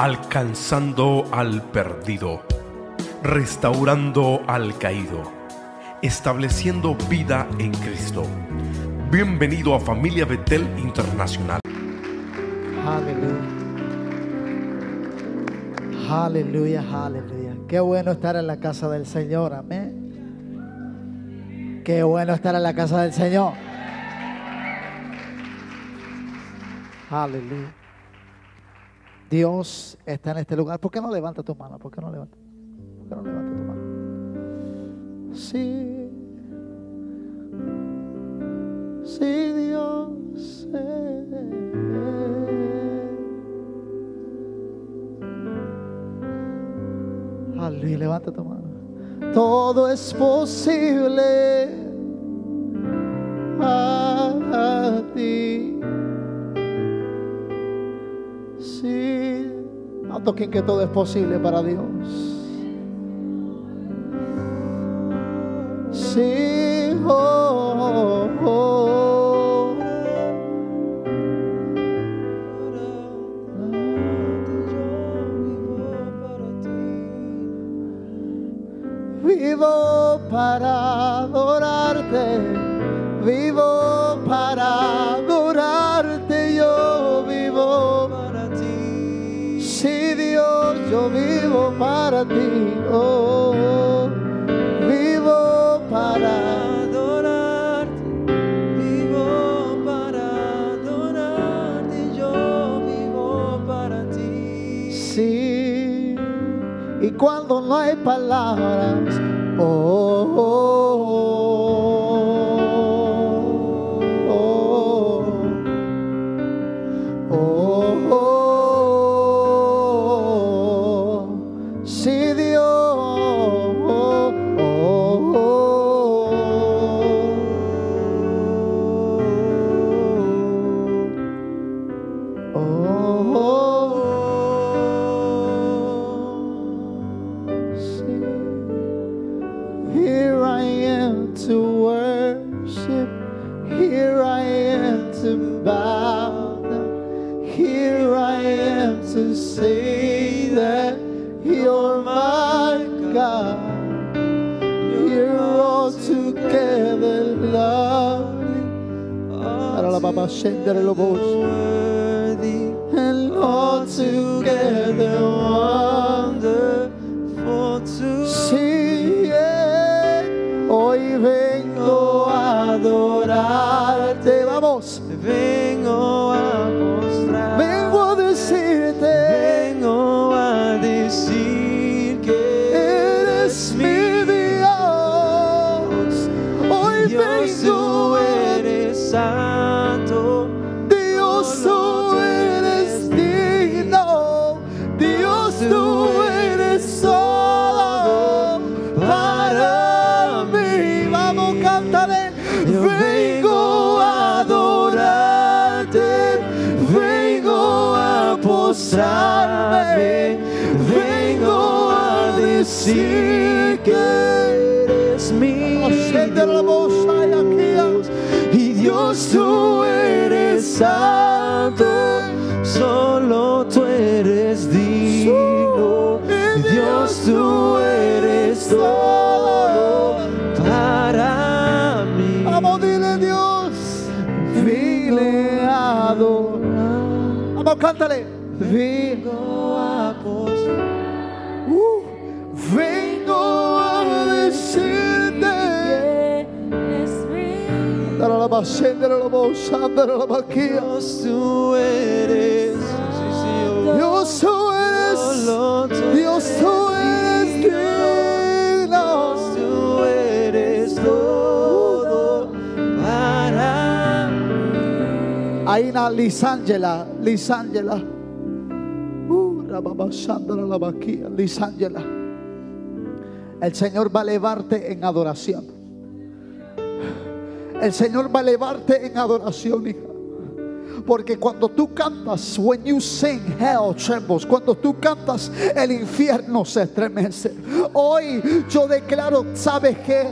alcanzando al perdido, restaurando al caído, estableciendo vida en Cristo. Bienvenido a Familia Betel Internacional. Aleluya. Aleluya, aleluya. Qué bueno estar en la casa del Señor, amén. Qué bueno estar en la casa del Señor. Aleluya. Dios está en este lugar. ¿Por qué no levanta tu mano? ¿Por qué no levanta? ¿Por qué no levanta tu mano? Sí. Sí, Dios. Aleluya, levanta tu mano. Todo es posible a ti. Sí, no toquen que todo es posible para Dios. Sí, oh, oh, Vivo para adorarte, vivo para yo vivo para ti, oh, vivo para adorarte, vivo para adorarte, yo vivo para ti. Sí, y cuando no hay palabras, oh, oh, oh, Here I am to bow down. Here I am to say that you're my God. You're all together lovely. Lo worthy and all decir que eres Dios. Y Dios, tú eres santo. solo tú eres digno. Dios tú eres todo para mí. Vamos, dile Dios. Vile a adorar. Vamos, cántale. Vengo Dios tú eres, oh. Dios, tú eres. Dios, tú eres digno. tú eres todo para mí. Aina Lisangela, Lisangela. Uh, Lisangela. El Señor va a elevarte en adoración. El Señor va a elevarte en adoración, hija. Porque cuando tú cantas, when you sing, hell trembles. Cuando tú cantas, el infierno se estremece. Hoy yo declaro, ¿sabes qué?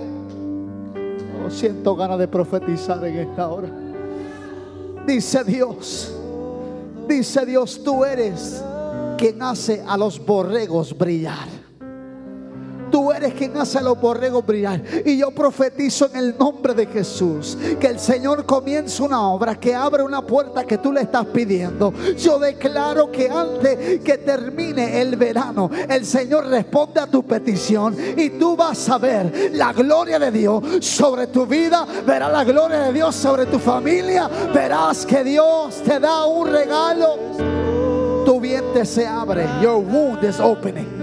Oh, siento ganas de profetizar en esta hora. Dice Dios, dice Dios, tú eres quien hace a los borregos brillar. Tú eres quien hace a los borregos brillar. Y yo profetizo en el nombre de Jesús que el Señor comience una obra, que abre una puerta que tú le estás pidiendo. Yo declaro que antes que termine el verano, el Señor responde a tu petición y tú vas a ver la gloria de Dios sobre tu vida, verás la gloria de Dios sobre tu familia, verás que Dios te da un regalo. Tu vientre se abre. Your wound is opening.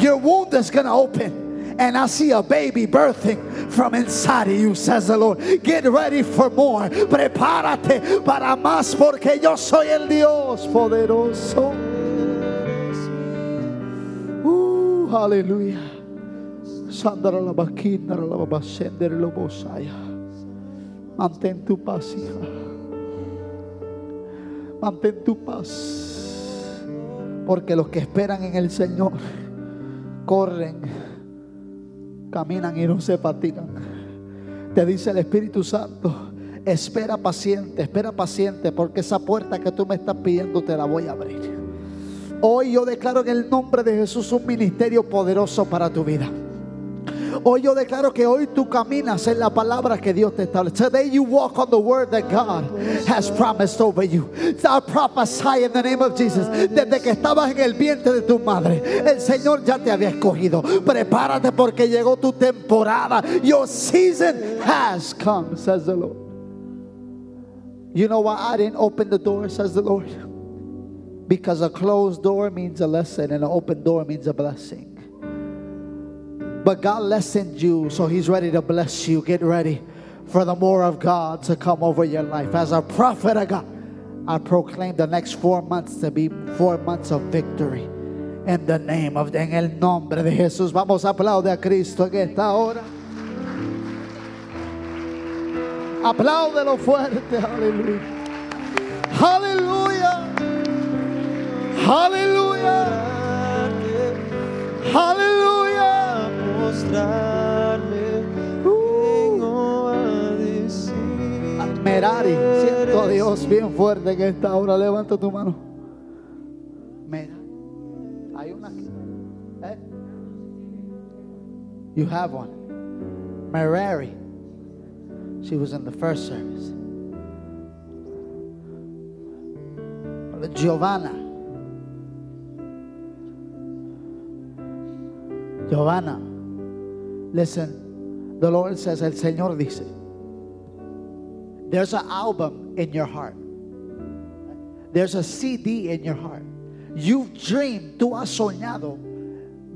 Your womb is going to open. And I see a baby birthing from inside of you, says the Lord. Get ready for more. Prepárate para más porque yo soy el Dios poderoso. Uh, aleluya. Mantén tu paz, hija. Mantén tu paz. Porque los que esperan en el Señor corren, caminan y no se fatigan. Te dice el Espíritu Santo, espera paciente, espera paciente, porque esa puerta que tú me estás pidiendo te la voy a abrir. Hoy yo declaro en el nombre de Jesús un ministerio poderoso para tu vida. Hoy yo declaro que hoy tú caminas en la palabra que Dios te establece. Today you walk on the word that God has promised over you. I prophesy in the name of Jesus. Desde que estabas en el vientre de tu madre, el Señor ya te había escogido. Prepárate porque llegó tu temporada. Your season has come, says the Lord. You know why I didn't open the door, says the Lord? Because a closed door means a lesson and an open door means a blessing. But God lessoned you, so He's ready to bless you. Get ready for the more of God to come over your life. As a prophet of God, I proclaim the next four months to be four months of victory. In the name of, en el nombre de Jesús. Vamos a aplaudir a Cristo en esta hora. Apláudelo fuerte, aleluya. Aleluya. Aleluya. Aleluya. Mostrarme vengo a decir Merari, siento a Dios bien fuerte en esta hora. Levanta tu mano. Mira, hay una. ¿Eh? You have one. Merari. She was in the first service. Giovanna. Giovanna. Listen, the Lord says, el Señor dice, there's an album in your heart. There's a CD in your heart. You've dreamed, tú has soñado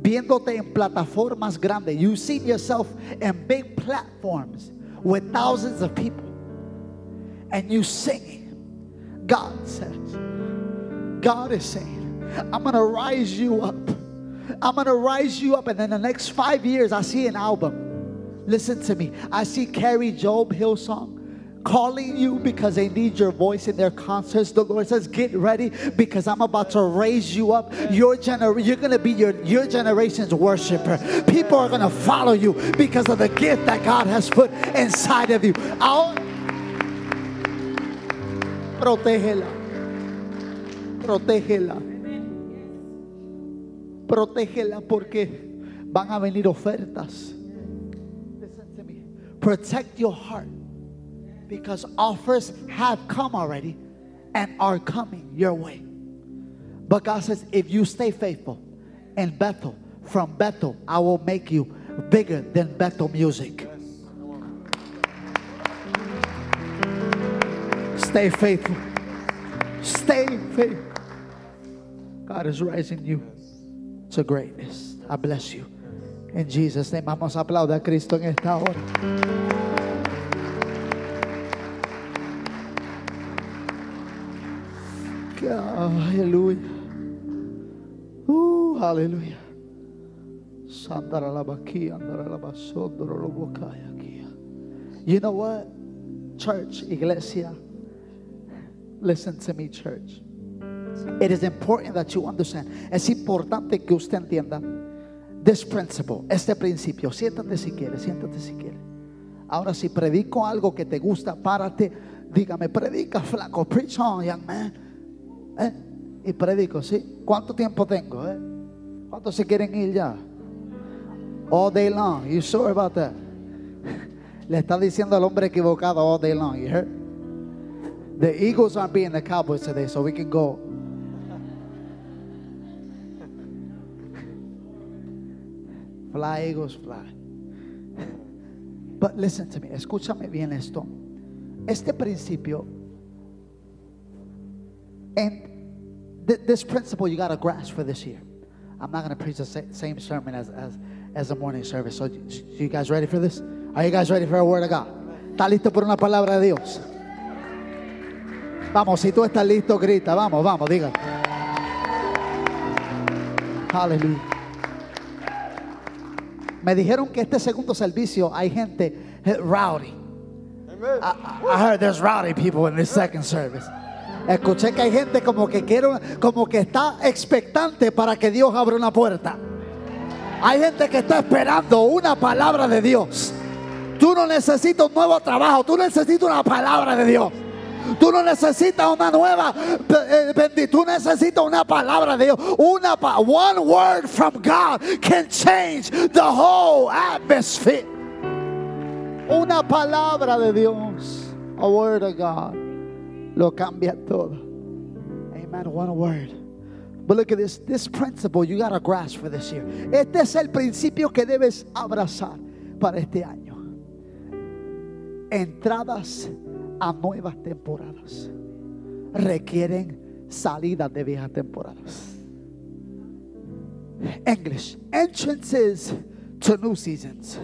viéndote en plataformas grandes. You've seen yourself in big platforms with thousands of people. And you singing. God says, God is saying, I'm going to rise you up. I'm going to rise you up. And in the next five years, I see an album. Listen to me. I see Carrie Job Hillsong calling you because they need your voice in their concerts. The Lord says, Get ready because I'm about to raise you up. Your gener- you're going to be your, your generation's worshiper. People are going to follow you because of the gift that God has put inside of you. Ahora, protégela. Protégela. Protégela porque van a venir ofertas. Listen to me. Protect your heart because offers have come already and are coming your way. But God says, if you stay faithful in Bethel, from Bethel, I will make you bigger than Bethel music. Stay faithful. Stay faithful. God is raising you to greatness. I bless you. En Jesus' name, vamos a aplaudir a Cristo en esta hora. Aleluya. Uh, aleluya. Sandara la baki, andara la basondoro lo bokaya kia. You know what? Church, iglesia. Listen to me, church. It is important that you understand. Es importante que usted entienda this principle, este principio. Siéntate si quiere, siéntate si quiere. Ahora, si predico algo que te gusta, párate. Dígame, predica, flaco. Preach on, young man. Eh, y predico, ¿sí? ¿Cuánto tiempo tengo? Eh? ¿Cuántos se quieren ir ya? All day long. You sure about that? Le está diciendo al hombre equivocado all day long. You heard? The Eagles aren't being the Cowboys today, so we can go. Fly, Eagles, fly. But listen to me, escúchame bien esto. Este principio, and th- this principle you got to grasp for this year. I'm not going to preach the sa- same sermon as, as, as the morning service. So, you, you guys ready for this? Are you guys ready for a word of God? ¿Está listo por una palabra de Dios? Vamos, si tú estás listo, grita. Vamos, vamos, diga. Aleluya. Me dijeron que este segundo servicio hay gente eh, rowdy. I, I heard there's rowdy people in this second service. Escuché que hay gente como que quiere, como que está expectante para que Dios abra una puerta. Hay gente que está esperando una palabra de Dios. Tú no necesitas un nuevo trabajo, tú necesitas una palabra de Dios. Tú no necesitas una nueva eh, bendición, tú necesitas una palabra de Dios. Una one word from God can change the whole atmosphere. Una palabra de Dios, a word of God, lo cambia todo. Amen. One word. But look at this, this principle you gotta grasp for this year. Este es el principio que debes abrazar para este año. Entradas a nuevas temporadas requieren salidas de viejas temporadas. English, entrances to new seasons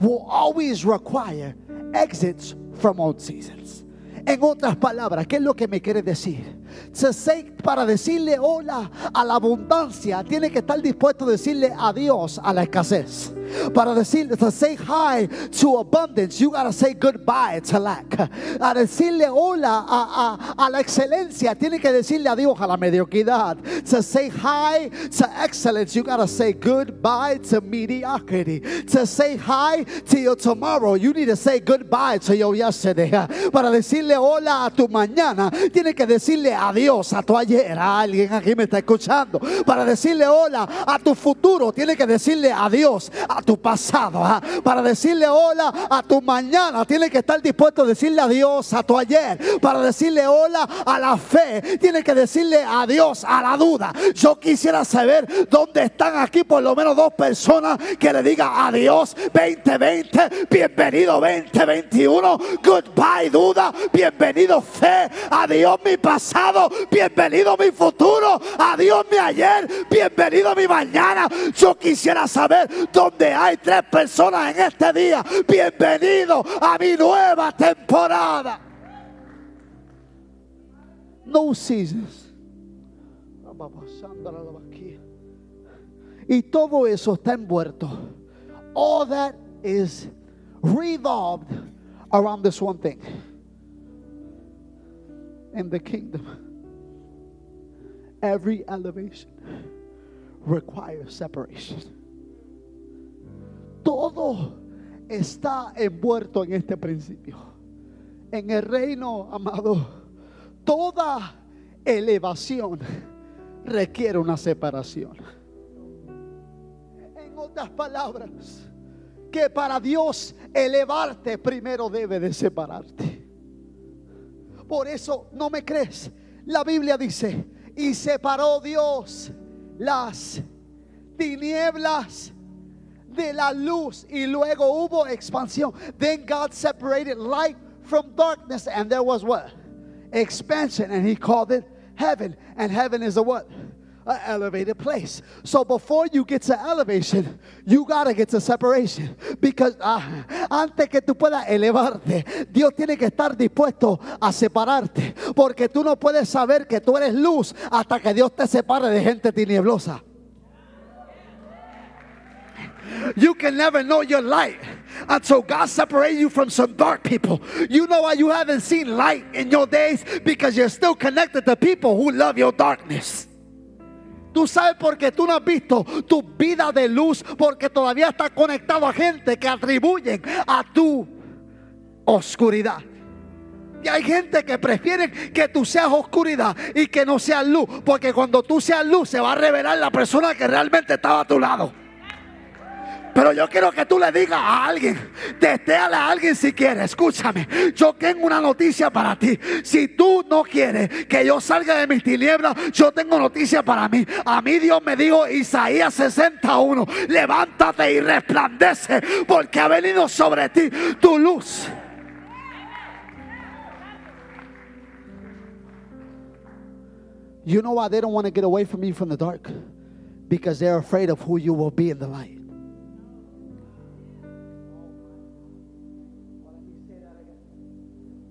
will always require exits from old seasons. En otras palabras, ¿qué es lo que me quiere decir? Para decirle hola a la abundancia, tiene que estar dispuesto a decirle adiós a la escasez. Para decirle, to say hi to abundance, you gotta say goodbye to lack. A decirle hola a, a- a la excelencia, tiene que decirle adiós a la mediocridad. To say hi to excellence, you gotta say goodbye to mediocrity. To say hi to your tomorrow, you need to say goodbye to your yesterday. Para decirle hola a tu mañana, tiene que decirle adiós a tu ayer. Alguien aquí me está escuchando. Para decirle hola a tu futuro, tiene que decirle adiós a tu pasado. ah. Para decirle hola a tu mañana, tiene que estar dispuesto a decirle adiós a tu ayer. Para decirle hola a la fe, tiene que decirle adiós a la duda. Yo quisiera saber dónde están aquí por lo menos dos personas que le digan adiós 2020, bienvenido 2021, goodbye duda, bienvenido fe, adiós mi pasado, bienvenido mi futuro, adiós mi ayer, bienvenido mi mañana. Yo quisiera saber dónde hay tres personas en este día, bienvenido a mi nueva temporada. No seasons. Y todo eso está envuelto. All that is revolved around this one thing. In the kingdom, every elevation requires separation. Todo está envuelto en este principio. En el reino, amado, toda elevación requiere una separación. En otras palabras, que para Dios elevarte primero debe de separarte. Por eso no me crees. La Biblia dice, y separó Dios las tinieblas de la luz y luego hubo expansión. Then God separated light from darkness and there was what? Expansion and he called it heaven. And heaven is a what? An elevated place. So before you get to elevation, you gotta get to separation. Because ah, antes que tú puedas elevarte, Dios tiene que estar dispuesto a separarte. Porque tú no puedes saber que tú eres luz hasta que Dios te separe de gente tinieblosa. You can never know your light until God separates you from some dark people. You know why you haven't seen light in your days? Because you're still connected to people who love your darkness. Tú sabes por qué tú no has visto tu vida de luz, porque todavía estás conectado a gente que atribuyen a tu oscuridad. Y hay gente que prefiere que tú seas oscuridad y que no seas luz. Porque cuando tú seas luz se va a revelar la persona que realmente estaba a tu lado. Pero yo quiero que tú le digas a alguien, testéale a alguien si quieres, escúchame, yo tengo una noticia para ti. Si tú no quieres que yo salga de mis tinieblas, yo tengo noticia para mí. A mí Dios me dijo, Isaías 61, levántate y resplandece, porque ha venido sobre ti tu luz. You know why they don't want to get away from you from the dark? Because they're afraid of who you will be in the light.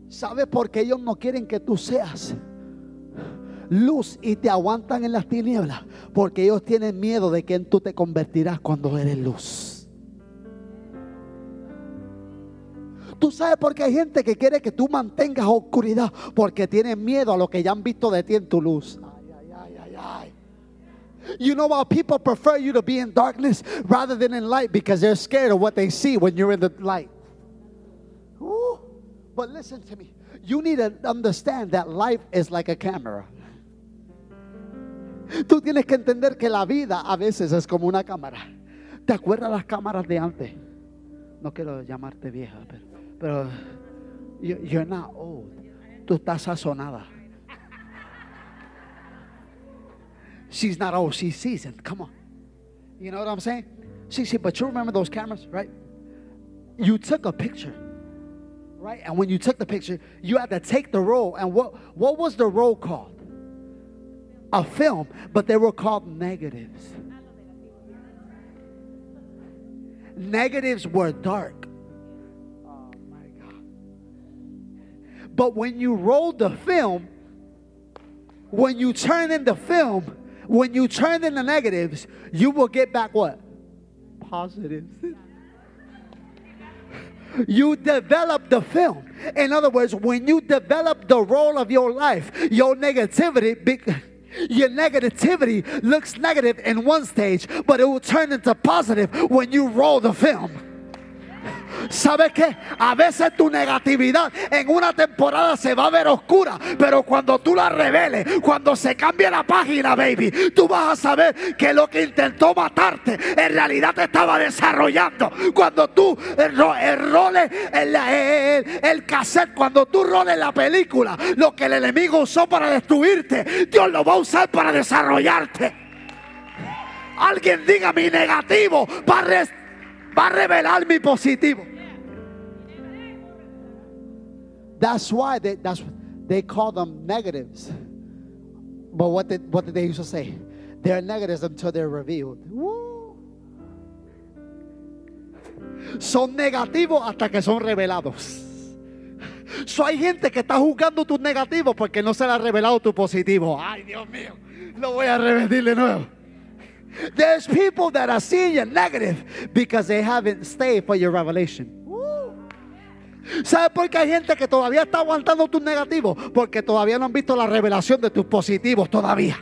¿Sabes por qué ellos no quieren que tú seas luz y te aguantan en las tinieblas? Porque ellos tienen miedo de quién tú te convertirás cuando eres luz. Tú sabes por qué hay gente que quiere que tú mantengas oscuridad porque tienen miedo a lo que ya han visto de ti en tu luz. Ay, ay, ay, ay. You know why people prefer you to be in darkness rather than in light because they're scared of what they see when you're in the light. But listen to me. You need to understand that life is like a camera. Tú tienes que entender que la vida a veces es como una cámara. ¿Te acuerdas las cámaras de antes? No quiero llamarte vieja, pero, pero you- you're not old. Tú estás sazonada. She's not old, she's seasoned. Come on. You know what I'm saying? See, see, but you remember those cameras, right? You took a picture right? And when you took the picture, you had to take the roll. And what what was the roll called? A film, but they were called negatives. Negatives were dark. Oh my God. But when you rolled the film, when you turn in the film, when you turn in the negatives, you will get back what? Positives. You develop the film. In other words, when you develop the role of your life, your negativity, be- your negativity looks negative in one stage, but it will turn into positive when you roll the film. ¿Sabes qué? A veces tu negatividad en una temporada se va a ver oscura, pero cuando tú la reveles, cuando se cambie la página, baby, tú vas a saber que lo que intentó matarte en realidad te estaba desarrollando. Cuando tú ro- roles el, el, el cassette, cuando tú roles la película, lo que el enemigo usó para destruirte, Dios lo va a usar para desarrollarte. Alguien diga mi negativo va a revelar mi positivo. That's why they, that's they call them negatives. But what did what did they used to say? They're negatives until they're revealed. Woo. Son negativos hasta que son revelados. So hay gente que está juzgando tus negativos porque no se le ha revelado tu positivo. Ay, Dios mío, lo voy a repetir de nuevo. There's people that are seeing you negative because they haven't stayed for your revelation. ¿Sabes por qué hay gente que todavía está aguantando tus negativos? Porque todavía no han visto la revelación de tus positivos todavía.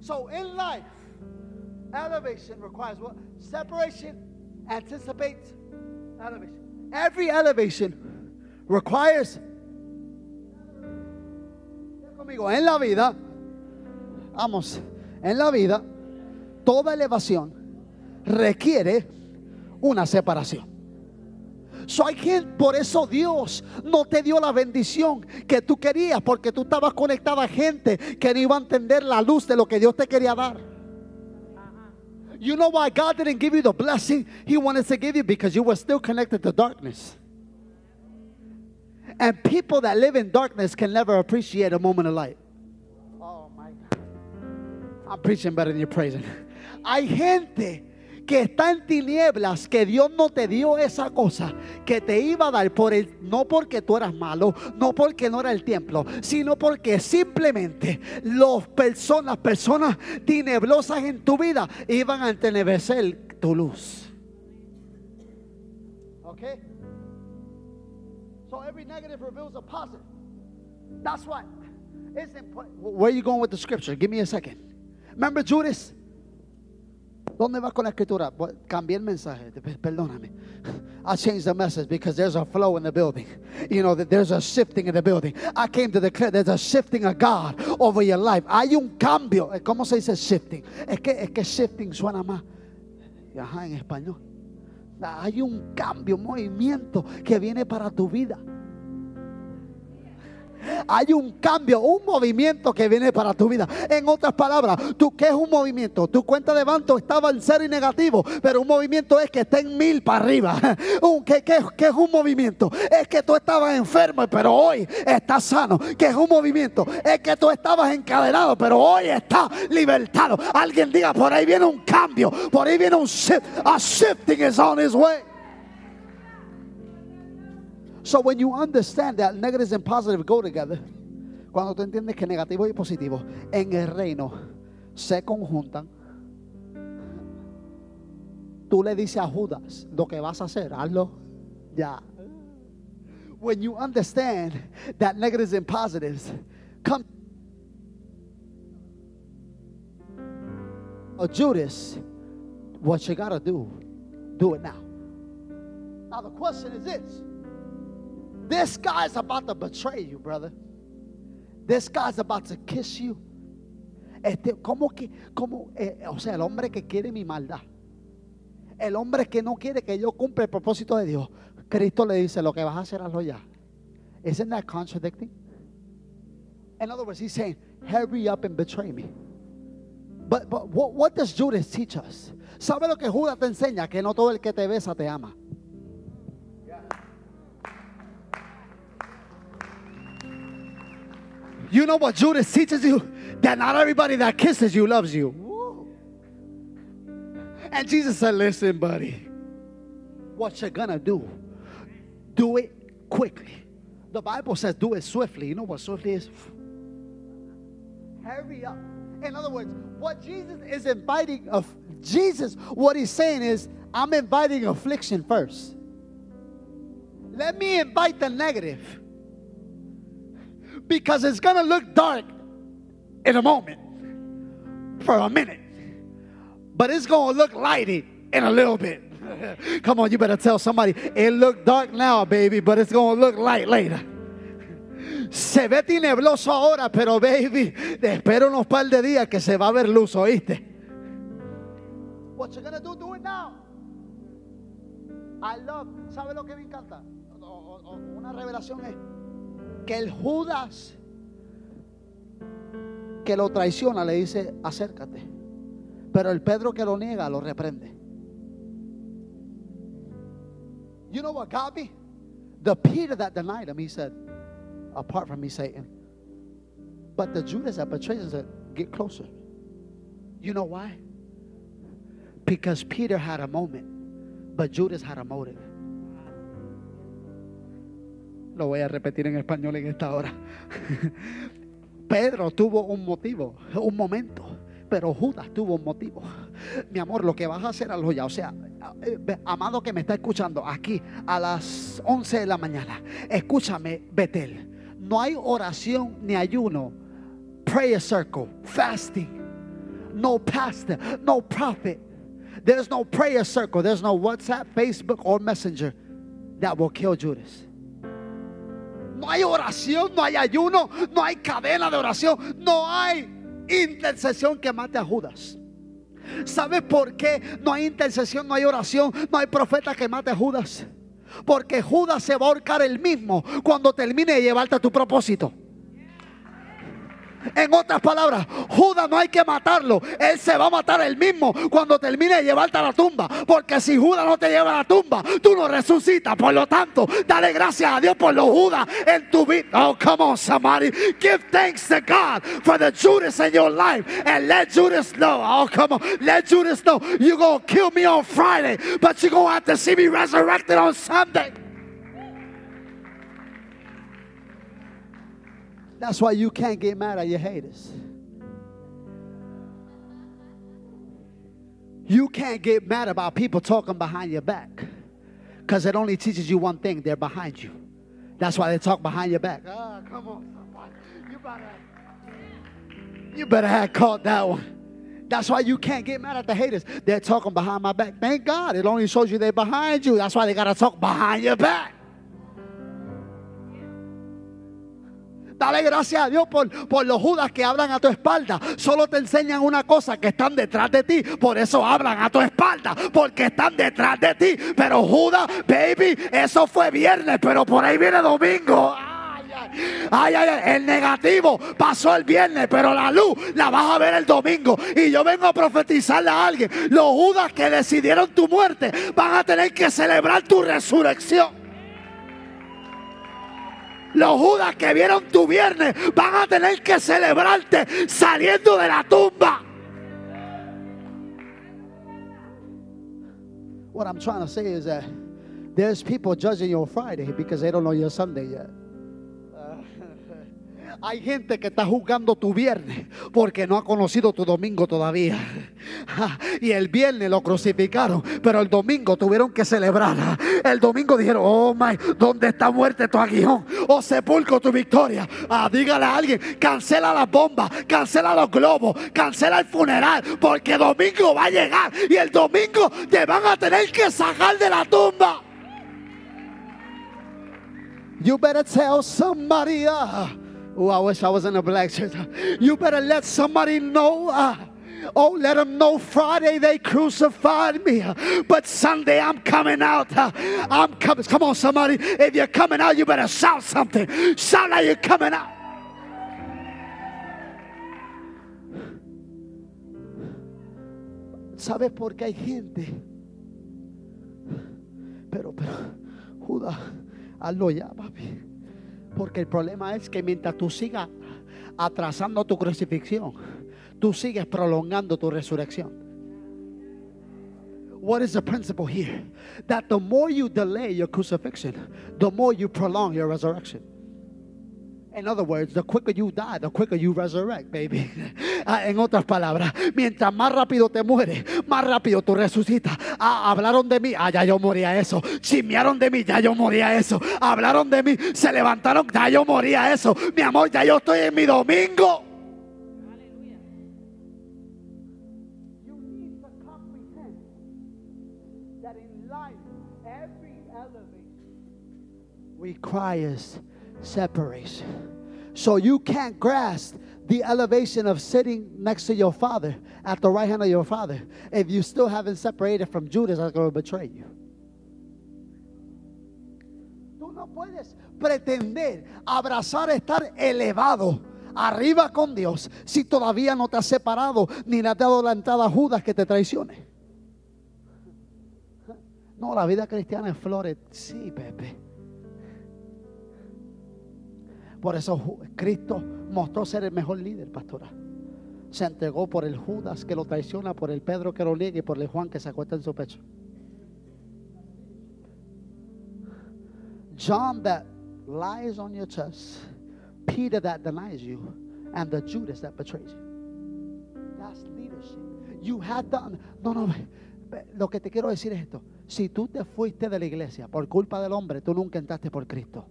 So in life, elevation requires what? Separation anticipates elevation. Every elevation requires conmigo, en la vida, vamos, en la vida, toda elevación requiere una separación. So hay gente- por eso Dios no te dio la bendición que tú querías, porque tú estabas conectada a gente que no iba a entender la luz de lo que Dios te quería dar. You know why God didn't give you the blessing He wanted to give you because you were still connected to darkness. And people that live in darkness can never appreciate a moment of light. Oh my God. I'm preaching better than you're praising. Hay gente que está en tinieblas que Dios no te dio esa cosa que te iba a dar por el no porque tú eras malo, no porque no era el templo, sino porque simplemente los personas, las personas tineblosas en tu vida iban a entenebrecer tu luz. Okay? So every negative reveals a positive. That's why it's important. Where are you going with the scripture? Give me a second. Remember Judas? ¿Dónde vas con la escritura? Cambié el mensaje. Perdóname. I changed the message because there's a flow in the building. You know, there's a shifting in the building. I came to declare there's a shifting of God over your life. Hay un cambio. Eh, ¿Cómo se dice shifting? Es que, es que shifting suena más. Ajá, en español. Hay un cambio, un movimiento que viene para tu vida. Hay un cambio, un movimiento que viene para tu vida. En otras palabras, ¿tú qué es un movimiento? Tu cuenta de banco estaba en cero y negativo, pero un movimiento es que está en mil para arriba. ¿qué, qué- qué es un movimiento? Es que tú estabas enfermo, pero hoy estás sano. ¿Qué es un movimiento? Es que tú estabas encadenado, pero hoy estás libertado. Alguien diga, por ahí viene un cambio, por ahí viene un shift. A shifting is on his way. So when you understand that negatives and positive go together, cuando tú entiendes que negativo y positivo en el reino se conjuntan, tú le dices a Judas lo que vas a hacer, hazlo ya. When you understand that negatives and positives come Oh, Judas, what you gotta do, do it now. Now the question is this. This guy's about to betray you, brother. This guy's about to kiss you. Este, ¿cómo que, cómo, eh, o sea, el hombre que quiere mi maldad. El hombre que no quiere que yo cumpla el propósito de Dios. Cristo le dice, lo que vas a hacer, hazlo ya. Isn't that contradicting? In other words, he's saying, hurry up and betray me. But, but what, what does Judas teach us? ¿Sabe lo que Judas te enseña? Que no todo el que te besa te ama. You know what Judas teaches you? That not everybody that kisses you loves you. And Jesus said, Listen, buddy, what you're gonna do, do it quickly. The Bible says, Do it swiftly. You know what swiftly is? Hurry up. In other words, what Jesus is inviting of Jesus, what he's saying is, I'm inviting affliction first. Let me invite the negative because it's gonna look dark in a moment for a minute. But it's gonna look lighty in a little bit. Come on you better tell somebody it look dark now baby but it's gonna look light later. Se ve tenebroso ahora pero baby te espero unos par de días que se va a ver luz oíste what you gonna do do it now. I love ¿sabe lo que me encanta? Una revelación es que el Judas que lo traiciona le dice, acércate. Pero el Pedro que lo niega lo reprende. You know what got me? The Peter that denied him, he said, apart from me, Satan. But the Judas that betrayed him said, get closer. You know why? Because Peter had a moment, but Judas had a motive. Lo voy a repetir en español en esta hora. Pedro tuvo un motivo, un momento, pero Judas tuvo un motivo. Mi amor, lo que vas a hacer algo ya, o sea, eh, amado que me está escuchando aquí a las 11 de la mañana, escúchame, Betel. No hay oración ni ayuno, prayer circle, fasting, no pastor, no prophet. There's no prayer circle, there's no WhatsApp, Facebook, or Messenger that will kill Judas. No hay oración, no hay ayuno, no hay cadena de oración, no hay intercesión que mate a Judas. ¿Sabes por qué no hay intercesión, no hay oración, no hay profeta que mate a Judas? Porque Judas se va a ahorcar el mismo cuando termine de llevarte a tu propósito. En otras palabras, Judas no hay que matarlo. Él se va a matar él mismo cuando termine de llevarte a la tumba. Porque si Judas no te lleva a la tumba, tú no resucitas. Por lo tanto, dale gracias a Dios por los Judas en tu vida. Oh, come on, somebody. Give thanks to God for the Judas in your life. And let Judas know. Oh, come on. Let Judas know you're going to kill me on Friday, but you're going to have to see me resurrected on Sunday. That's why you can't get mad at your haters. You can't get mad about people talking behind your back because it only teaches you one thing they're behind you. That's why they talk behind your back. Ah, come on, somebody. You better, you better have caught that one. That's why you can't get mad at the haters. They're talking behind my back. Thank God. It only shows you they're behind you. That's why they got to talk behind your back. Dale gracias a Dios por, por los judas que hablan a tu espalda. Solo te enseñan una cosa, que están detrás de ti. Por eso hablan a tu espalda, porque están detrás de ti. Pero Judas, baby, eso fue viernes, pero por ahí viene domingo. Ay, ay, ay, el negativo pasó el viernes, pero la luz la vas a ver el domingo. Y yo vengo a profetizarle a alguien. Los judas que decidieron tu muerte van a tener que celebrar tu resurrección. Los judas que vieron tu viernes van a tener que celebrarte saliendo de la tumba. What I'm trying to say is that there's people judging your Friday because they don't know your Sunday yet. Hay gente que está juzgando tu viernes porque no ha conocido tu domingo todavía. Y el viernes lo crucificaron, pero el domingo tuvieron que celebrar. El domingo dijeron, oh my, ¿dónde está muerte tu aguijón? O sepulcro tu victoria. Ah, dígale a alguien, cancela la bomba, cancela los globos, cancela el funeral, porque domingo va a llegar y el domingo te van a tener que sacar de la tumba. You better tell somebody. uh, oh, I wish I was in a black church. You better let somebody know. uh, Oh, let them know Friday they crucified me, but Sunday I'm coming out. uh, I'm coming. Come on, somebody. If you're coming out, you better shout something. Shout like you're coming out. ¿Sabes por qué hay gente? Pero, pero, Judas, hazlo ya, papi. Porque el problema es que mientras tú sigas atrasando tu crucifixión, tú sigues prolongando tu resurrección. What is the principle here? That the more you delay your crucifixion, the more you prolong your resurrection. In other words, the quicker you die, the quicker you resurrect, baby. Ah, en otras palabras, mientras más rápido te mueres, más rápido tú resucitas. Ah, hablaron de mí, ah, ya yo moría eso. Chismearon de mí, ya yo moría eso. Hablaron de mí, se levantaron, ya yo moría eso. Mi amor, ya yo estoy en mi domingo. You need to comprehend that in life, every elevation requires separation. So you can't grasp the elevation of sitting next to your father at the right hand of your father if you still haven't separated from Judas that's going to betray you. Tú no puedes pretender abrazar estar elevado arriba con Dios si todavía no te has separado ni le has dado la entrada a Judas que te traicione. No, la vida cristiana es flores. Sí, Pepe. Por eso Cristo mostró ser el mejor líder, pastora. Se entregó por el Judas que lo traiciona, por el Pedro que lo niega y por el Juan que se acuesta en su pecho. John that lies on your chest, Peter that denies you, and the Judas that betrays you. That's leadership. You had done. No, no. Lo que te quiero decir es esto. Si tú te fuiste de la iglesia por culpa del hombre, tú nunca entraste por Cristo.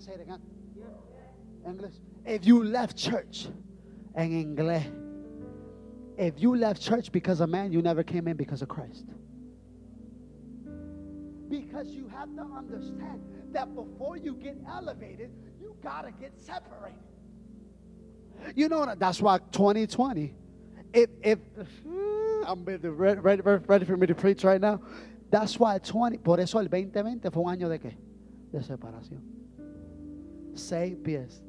I say it again? English. If you left church, en inglés, if you left church because of man, you never came in because of Christ. Because you have to understand that before you get elevated, you gotta get separated. You know that- that's why 2020. If if I'm ready, ready, ready for me to preach right now. That's why 20. Por eso el 2020 fue un año de qué? De separación. Seis pies.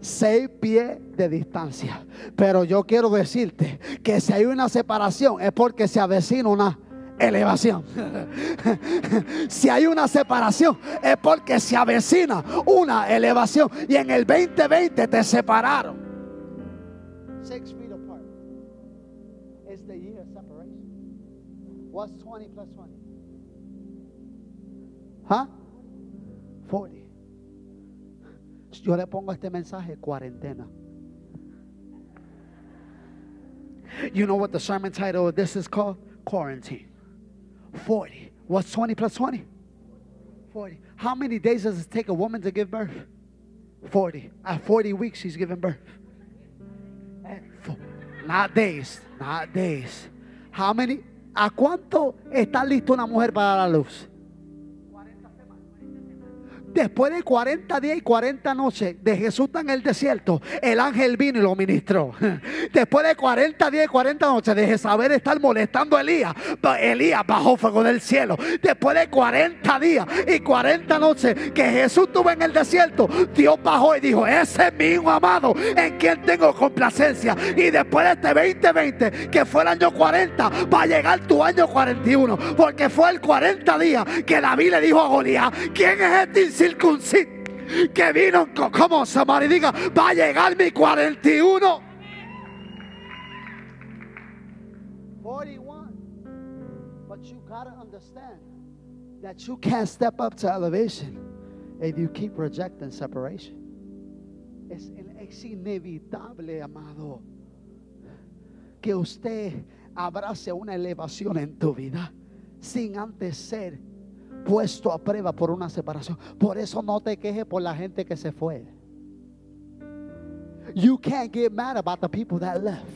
Seis pies de distancia. Pero yo quiero decirte que si hay una separación es porque se avecina una elevación. si hay una separación es porque se avecina una elevación. Y en el 2020 te separaron. Six feet apart. It's the year of separation. What's 20 plus 20? Huh? 40. Yo le pongo este mensaje cuarentena. You know what the sermon title of this is called? Quarantine. 40. What's 20 plus 20? 40. How many days does it take a woman to give birth? 40. At 40 weeks, she's giving birth. Eh, not days, not days. How many? ¿A cuánto está lista una mujer para dar la luz? Después de 40 días y 40 noches de Jesús en el desierto, el ángel vino y lo ministró. Después de 40 días y 40 noches de Jezabel estar molestando a Elías, Elías bajó fuego del cielo. Después de 40 días y 40 noches que Jesús estuvo en el desierto, Dios bajó y dijo, ese es mi hijo amado en quien tengo complacencia. Y después de este 2020, que fue el año 40, va a llegar tu año 41. Porque fue el 40 días que David le dijo a Goliat, ¿quién es este Que vino co- como Samaria diga, va a llegar mi 41. 41. But you gotta understand that you can't step up to elevation if you keep rejecting separation. Es, es inevitable, amado, que usted abrace una elevación en tu vida sin antes ser puesto a prueba por una separación. Por eso no te quejes por la gente que se fue. You can't get mad about the people that left.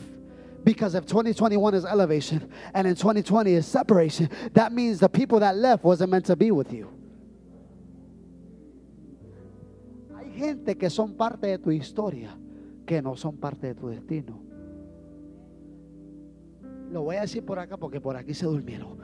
Because if 2021 is elevation and in 2020 is separation, that means the people that left wasn't meant to be with you. Hay gente que son parte de tu historia que no son parte de tu destino. Lo voy a decir por acá porque por aquí se durmieron.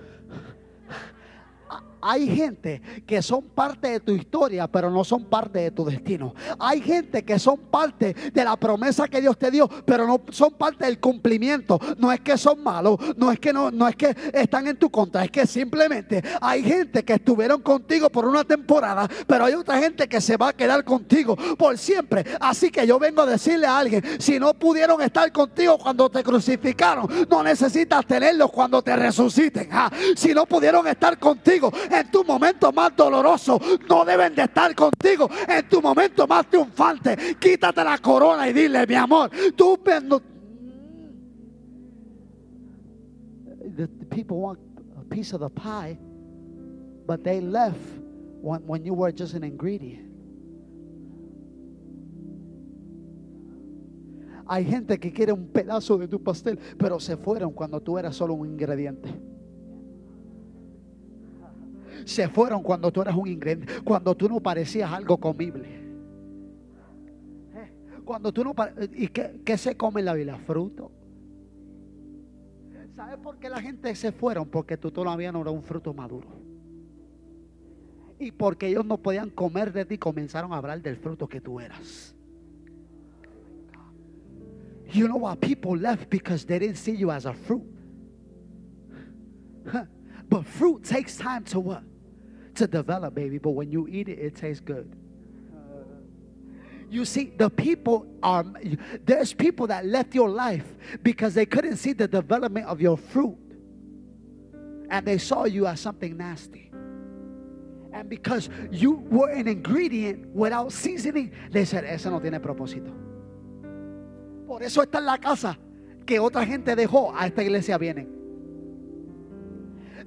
Hay gente que son parte de tu historia, pero no son parte de tu destino. Hay gente que son parte de la promesa que Dios te dio, pero no son parte del cumplimiento. No es que son malos, no es que no, no es que están en tu contra, es que simplemente hay gente que estuvieron contigo por una temporada, pero hay otra gente que se va a quedar contigo por siempre. Así que yo vengo a decirle a alguien, si no pudieron estar contigo cuando te crucificaron, no necesitas tenerlos cuando te resuciten. Ah, Si no pudieron estar contigo en tu momento más doloroso, no deben de estar contigo en tu momento más triunfante. Quítate la corona y dile, mi amor, tú the, the people want a piece of the pie, but they left when, when you were just an ingredient. Hay gente que quiere un pedazo de tu pastel, pero se fueron cuando tú eras solo un ingrediente. Se fueron cuando tú eras un ingrediente, cuando tú no parecías algo comible. Cuando tú no ¿Y qué, se come en la vida? Fruto. ¿Sabes por qué la gente se fueron? Porque tú todavía no eras un fruto maduro. Y porque ellos no podían comer de ti, comenzaron a hablar del fruto que tú eras. You know why people left because they didn't see you as a fruit. But fruit takes time to what? To develop, baby. But when you eat it, it tastes good. You see, the people are, there's people that left your life because they couldn't see the development of your fruit. And they saw you as something nasty. And because you were an ingredient without seasoning, they said, ese no tiene propósito. Por eso está en la casa que otra gente dejó, a esta iglesia vienen.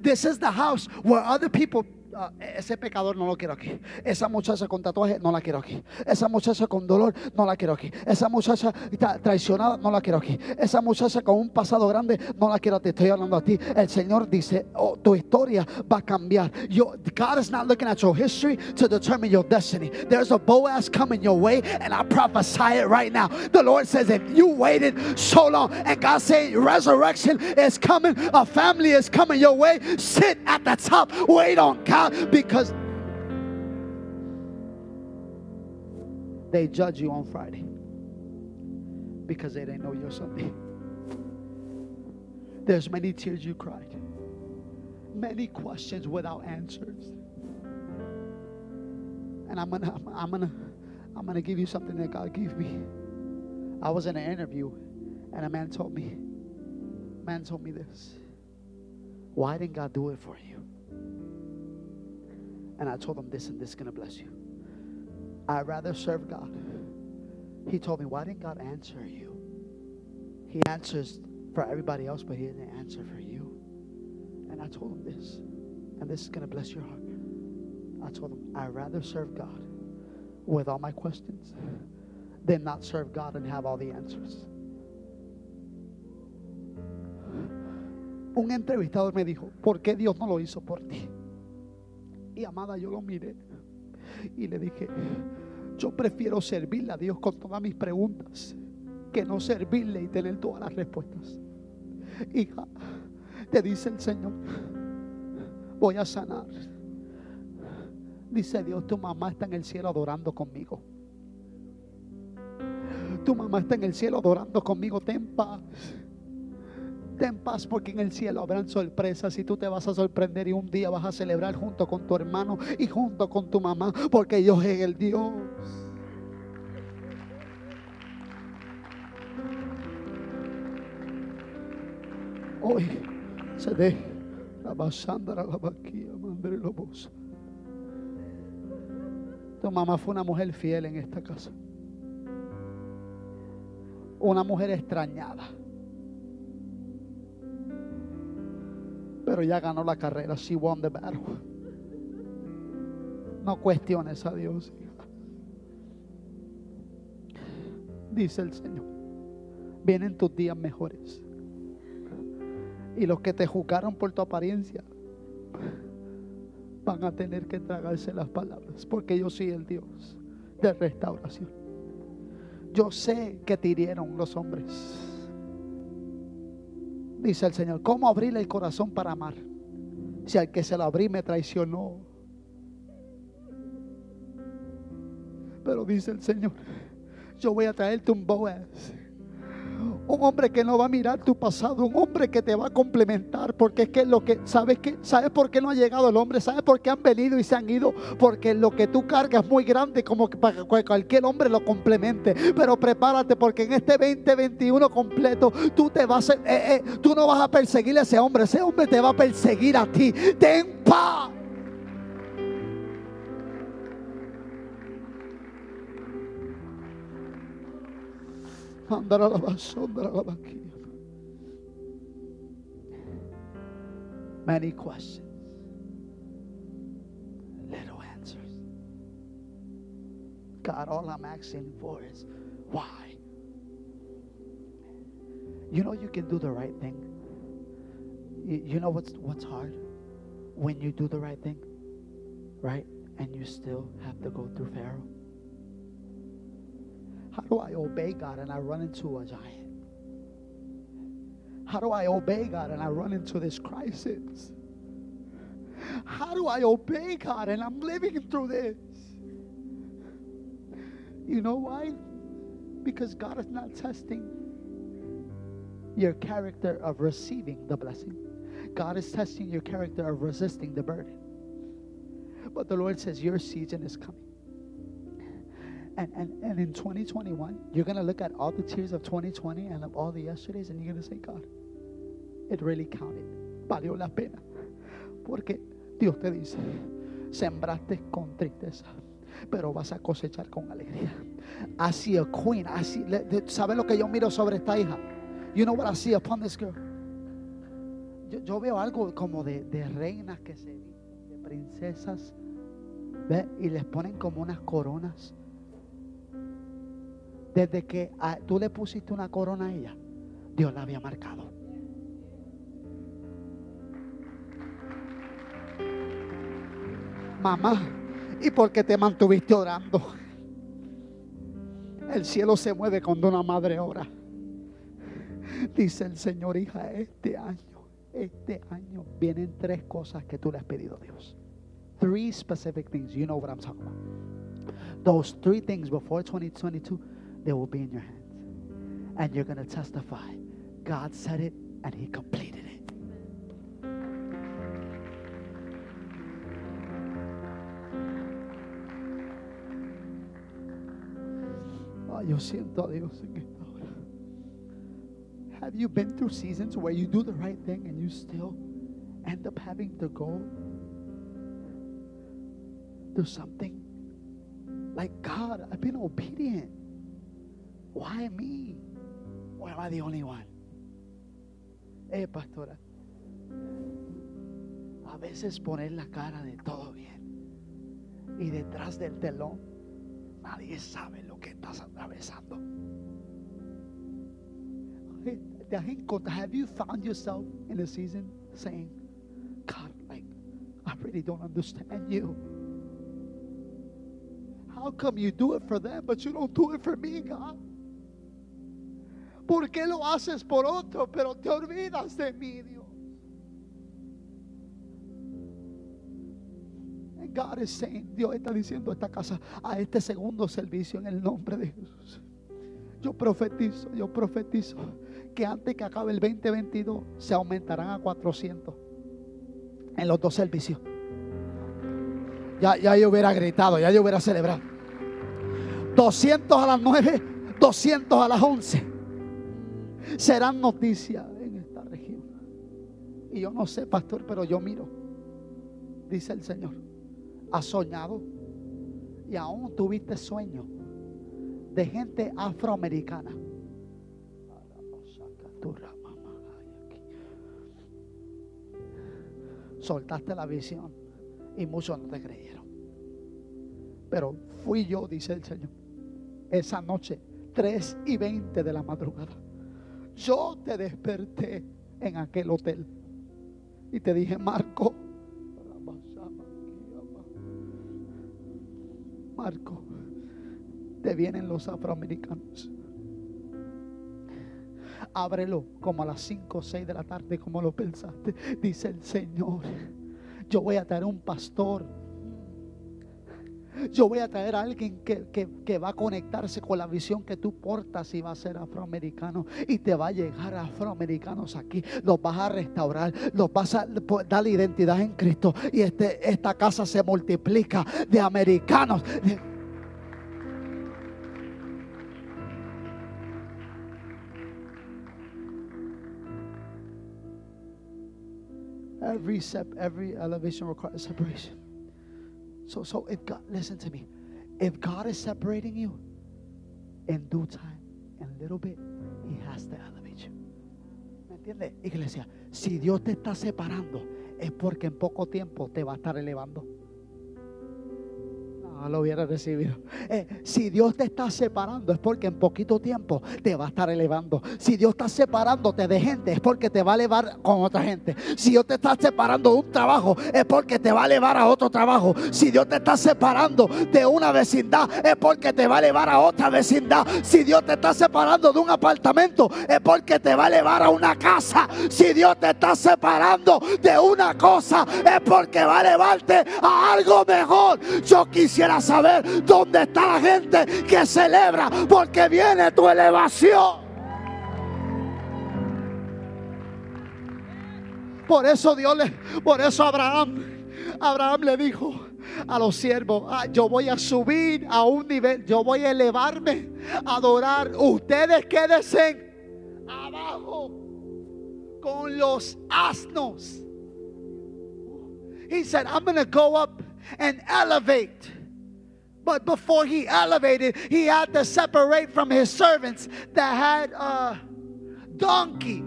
This is the house where other people. Uh, ese pecador no lo quiero aquí. Esa muchacha con tatuaje no la quiero aquí. Esa muchacha con dolor no la quiero aquí. Esa muchacha tra- traicionada no la quiero aquí. Esa muchacha con un pasado grande no la quiero ti. Estoy hablando a ti. El Señor dice, oh, tu historia va a cambiar. Yo- God is not looking at your history to determine your destiny. There's a Boaz coming your way, and I prophesy it right now. The Lord says, if you waited so long, and God saying resurrection is coming, a family is coming your way, sit at the top, wait on God, because they judge you on Friday because they didn't know your Sunday. There's many tears you cried, many questions without answers. And I'm gonna, I'm, I'm gonna, I'm gonna give you something that God gave me. I was in an interview, and a man told me, man told me this. Why didn't God do it for you? And I told him this, and this is gonna bless you. I'd rather serve God. He told me, why didn't God answer you? He answers for everybody else, but he didn't answer for you. And I told him this, and this is gonna bless your heart. I told him, I'd rather serve God with all my questions than not serve God and have all the answers. Un entrevistador me dijo, ¿por qué Dios no lo hizo por ti? Y amada, yo lo miré y le dije, yo prefiero servirle a Dios con todas mis preguntas que no servirle y tener todas las respuestas. Hija, te dice el Señor, voy a sanar. Dice Dios, tu mamá está en el cielo adorando conmigo. Tu mamá está en el cielo adorando conmigo. Ten paz. Ten paz porque en el cielo habrán sorpresas y tú te vas a sorprender y un día vas a celebrar junto con tu hermano y junto con tu mamá porque Dios es el Dios. Hoy se de la basandra la vaquilla, mandre lobos. Tu mamá fue una mujer fiel en esta casa. Una mujer extrañada. Pero ya ganó la carrera. She won the battle. No cuestiones a Dios. Dice el Señor. Vienen tus días mejores. Y los que te juzgaron por tu apariencia van a tener que tragarse las palabras. Porque yo soy el Dios de restauración. Yo sé que te hirieron los hombres. Dice el Señor, ¿cómo abrirle el corazón para amar? Si al que se lo abrí me traicionó. Pero dice el Señor, yo voy a traerte un Boaz. Un hombre que no va a mirar tu pasado, un hombre que te va a complementar, porque es que lo que, ¿sabes qué? ¿Sabes por qué no ha llegado el hombre? ¿Sabes por qué han venido y se han ido? Porque lo que tú cargas es muy grande, como que para que cualquier hombre lo complemente. Pero prepárate, porque en este 2021 completo, tú te vas a, eh, eh, tú no vas a perseguir a ese hombre, ese hombre te va a perseguir a ti. Ten paz. Many questions, little answers. God, all I'm asking for is why? You know you can do the right thing. You, you know what's what's hard? When you do the right thing, right? And you still have to go through Pharaoh. How do I obey God and I run into a giant? How do I obey God and I run into this crisis? How do I obey God and I'm living through this? You know why? Because God is not testing your character of receiving the blessing. God is testing your character of resisting the burden. But the Lord says your season is coming. And, and, in 2021, you're going to look at all the tears of 2020 and of all the yesterdays, and you're going to say, God, it really counted. Valió la pena. Porque Dios te dice, sembraste con tristeza, pero vas a cosechar con alegría. See a queen. I see, le- de- ¿Sabe lo que yo miro sobre esta hija? You know what I see upon this girl? Yo, veo algo como de, de reinas que se visten, de princesas, ¿ve? Y les ponen como unas coronas. Desde que a- tú le pusiste una corona a ella, Dios la había marcado. Mamá, ¿y por qué te mantuviste orando? El cielo se mueve cuando una madre ora. Dice el Señor, hija, este año, este año vienen tres cosas que tú le has pedido a Dios. Three specific things. You know what I'm talking about. Those three things before 2022, they will be in your hands. And you're going to testify. God said it and He completed it. Ah, yo siento Dios en esta hora. Have you been through seasons where you do the right thing and you still end up having to go do something? Like, God, I've been obedient. Why me? Or am I the only one? Eh, pastora. A veces poner la cara de todo bien y detrás del telón Nadie sabe lo que estás atravesando. ¿Te has encontrado- Have you found yourself in a season saying, God, like, I really don't understand you. How come you do it for them, but you don't do it for me, God? ¿Por qué lo haces por otro, pero te olvidas de mí, Dios? And God Dios está diciendo a esta casa, a este segundo servicio en el nombre de Jesús. Yo profetizo, yo profetizo que antes que acabe el 2022 se aumentarán a 400 en los dos servicios. Ya, ya yo hubiera gritado, ya yo hubiera celebrado. 200 a las 9, 200 a las 11. Serán noticias en esta región. Y yo no sé, pastor, pero yo miro. Dice el Señor. Has soñado y aún tuviste sueño de gente afroamericana. Soltaste la visión y muchos no te creyeron. Pero fui yo, dice el Señor, esa noche, 3 y 20 de la madrugada. Yo te desperté en aquel hotel y te dije, Marco, Marco, te vienen los afroamericanos. Ábrelo como a las 5 o 6 de la tarde, como lo pensaste. Dice el Señor, yo voy a traer un pastor. Yo voy a traer a alguien que, que- va a conectarse con la visión que tú portas y va a ser afroamericano. Y te va a llegar afroamericanos aquí. Los vas a restaurar. Los vas a dar identidad en Cristo. Y este, esta casa se multiplica de americanos. Every step, every elevation requires separation. So, so if God, listen to me, if God is separating you in due time, in a little bit, He has to elevate you. ¿Me entiendes, iglesia? Si Dios te está separando, es porque en poco tiempo te va a estar elevando. Lo hubiera recibido. Eh, si Dios te está separando, es porque en poquito tiempo te va a estar elevando. Si Dios está separándote de gente, es porque te va a elevar con otra gente. Si Dios te está separando de un trabajo, es porque te va a elevar a otro trabajo. Si Dios te está separando de una vecindad, es porque te va a elevar a otra vecindad. Si Dios te está separando de un apartamento, es porque te va a elevar a una casa. Si Dios te está separando de una cosa, es porque va a elevarte a algo mejor. Yo quisiera saber dónde está la gente que celebra porque viene tu elevación. Por eso Dios le, por eso Abraham, Abraham le dijo a los siervos, "Ah, yo voy a subir a un nivel, yo voy a elevarme, a adorar. Ustedes quédense abajo con los asnos. He said, I'm going to go up and elevate. But before he elevated, he had to separate from his servants that had uh, donkeys.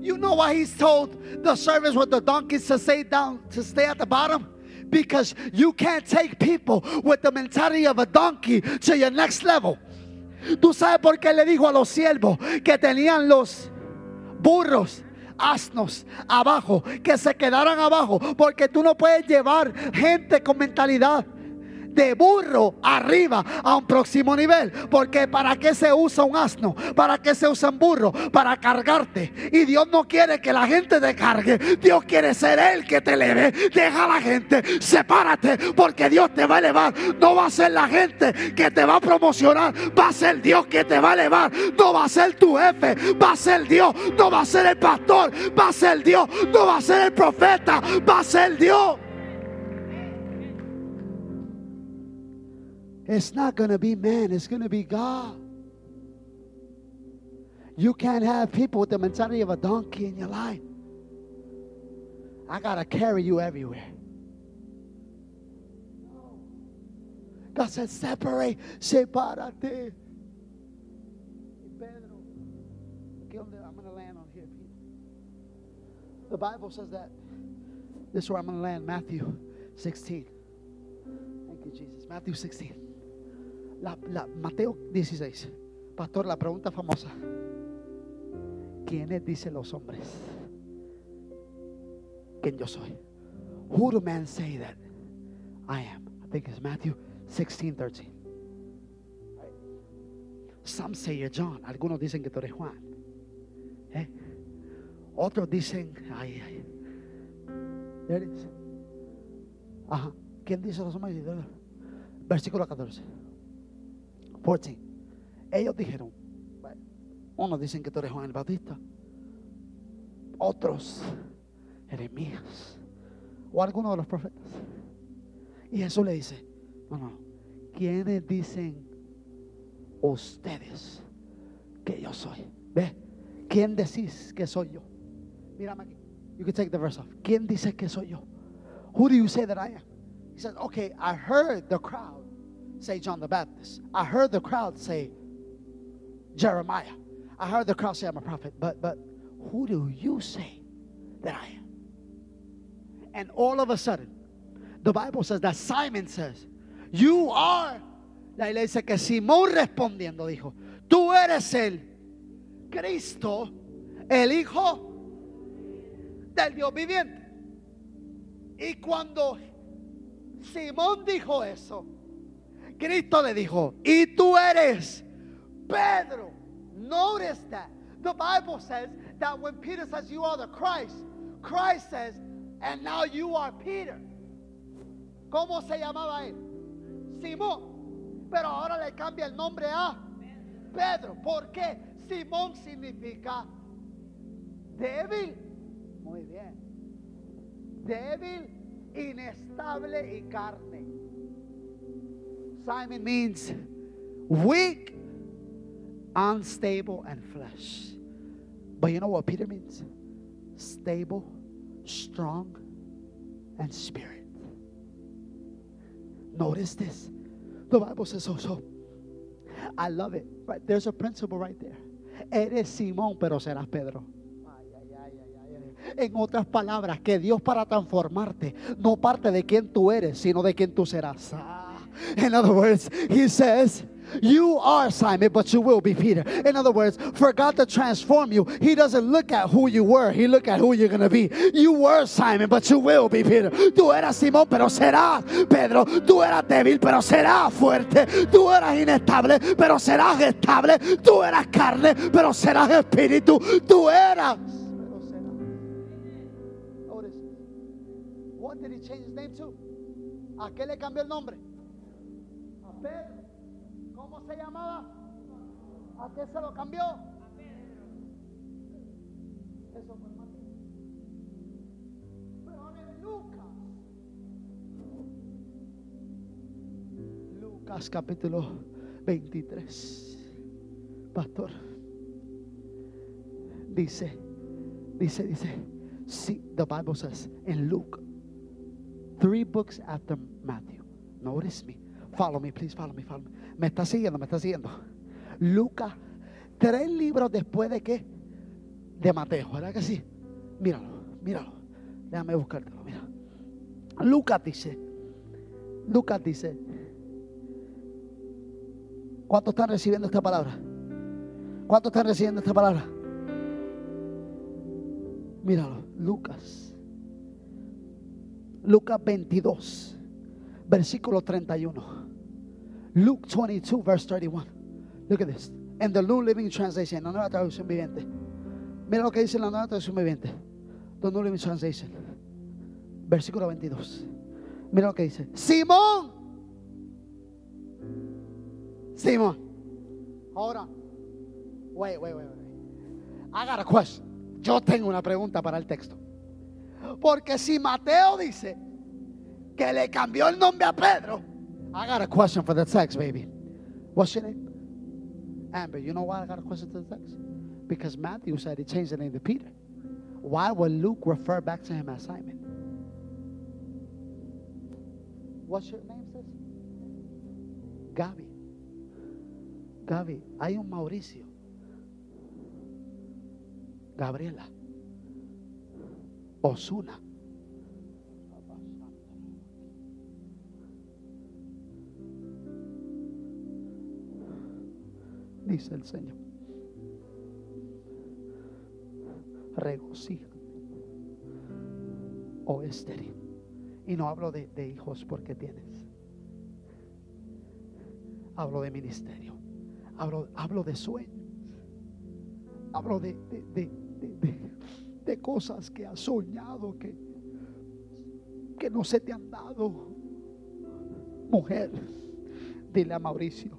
You know why he's told the servants with the donkeys to stay down, to stay at the bottom? Because you can't take people with the mentality of a donkey to your next level. Tú sabes por qué le dijo a los siervos que tenían los burros, asnos abajo, que se quedaran abajo, porque tú no puedes llevar gente con mentalidad de burro arriba a un próximo nivel. Porque ¿para qué se usa un asno? ¿Para qué se usa un burro? Para cargarte. Y Dios no quiere que la gente te cargue. Dios quiere ser Él que te eleve. Deja a la gente, sepárate, porque Dios te va a elevar. No va a ser la gente que te va a promocionar. Va a ser Dios que te va a elevar. No va a ser tu jefe. Va a ser Dios. No va a ser el pastor. Va a ser Dios. No va a ser el profeta. Va a ser Dios. It's not going to be man, it's going to be God. You can't have people with the mentality of a donkey in your life. I got to carry you everywhere. God said, separate, sepárate. I'm going to land on here. The Bible says that. This is where I'm going to land, Matthew 16. Thank you, Jesus. Matthew 16. La, Mateo 16. Pastor, la pregunta famosa. ¿Quiénes dicen los hombres? ¿Quién yo soy? Who do men say that I am? I think it's Matthew 16, 13. Some say you're John. Algunos dicen que tú eres Juan. ¿Eh? Otros dicen, ay. There it is. Ajá. ¿Quién dice los hombres? Versículo 14. 14. Ellos dijeron, unos dicen que tú eres Juan el Bautista. Otros, Jeremías. O alguno de los profetas. Y Jesús le dice, no, no. ¿Quiénes dicen ustedes que yo soy? ¿Ve? ¿Quién decís que soy yo? Mírame aquí. You can take the verse off. ¿Quién dice que soy yo? Who do you say that I am? He says, okay, I heard the crowd say John the Baptist. I heard the crowd say Jeremiah. I heard the crowd say I'm a prophet. But but who do you say that I am? And all of a sudden, the Bible says that Simon says, You are. La iglesia que Simón respondiendo dijo, Tú eres el Cristo, el Hijo del Dios viviente. Y cuando Simón dijo eso, Cristo le dijo, y tú eres Pedro. Notice that. The Bible says that when Peter says, You are the Christ, Christ says, And now you are Peter. ¿Cómo se llamaba él? Simón. Pero ahora le cambia el nombre a Pedro. ¿Por qué? Simón significa débil. Muy bien. Débil, inestable y carne. Simon means weak, unstable, and flesh. But you know what Peter means? Stable, strong, and spirit. Notice this. The Bible says so. So I love it. Right, there's a principle right there. Eres Simón, pero serás Pedro. En otras palabras, que Dios para transformarte no parte de quién tú eres, sino de quién tú serás. In other words, He says, You are Simon, but you will be Peter. In other words, for God to transform you, He doesn't look at who you were, He look at who you're going to be. You were Simon, but you will be Peter. Tú eras Simón, pero serás Pedro. Tú eras débil, pero serás fuerte. Tú eras inestable, pero serás estable. Tú eras carne, pero serás espíritu. Tú eras. Notice, what did He change His name to? ¿A qué le cambió el nombre? A Pedro. ¿Cómo se llamaba? ¿A qué se lo cambió? Eso fue Mateo. Pero en Lucas. Lucas capítulo 23. Pastor. Dice, dice, dice. See, the Bible says in Luke, three books after Matthew. Notice me. Follow me, please follow me, follow me. Me está siguiendo, me está siguiendo. Lucas, tres libros después de qué? De Mateo, ¿verdad que sí? Míralo, míralo. Déjame buscártelo, mira. Lucas dice, Lucas dice, ¿cuántos están recibiendo esta palabra? ¿Cuántos están recibiendo esta palabra? Míralo, Lucas. Lucas 22, versículo 31. Luke 22, verse 31. Look at this. In the New Living Translation, la nueva traducción viviente. Mira lo que dice la nueva traducción viviente. The New Living Translation. Versículo 22. Mira lo que dice. Simón. Simón. Ahora. Wait, wait, wait, wait. I got a question. Yo tengo una pregunta para el texto. Porque si Mateo dice que le cambió el nombre a Pedro, I got a question for the text, baby. What's your name? Amber. You know why I got a question to the text? Because Matthew said he changed the name to Peter. Why would Luke refer back to him as Simon? What's your name, sis? Gaby. Gaby, hay un Mauricio. Gabriela. Osuna. Dice el Señor. Regocíjate. O estéril. Y no hablo de, de hijos porque tienes. Hablo de ministerio. Hablo, hablo de sueños. Hablo de, de- de cosas que has soñado que, que no se te han dado. Mujer, dile a Mauricio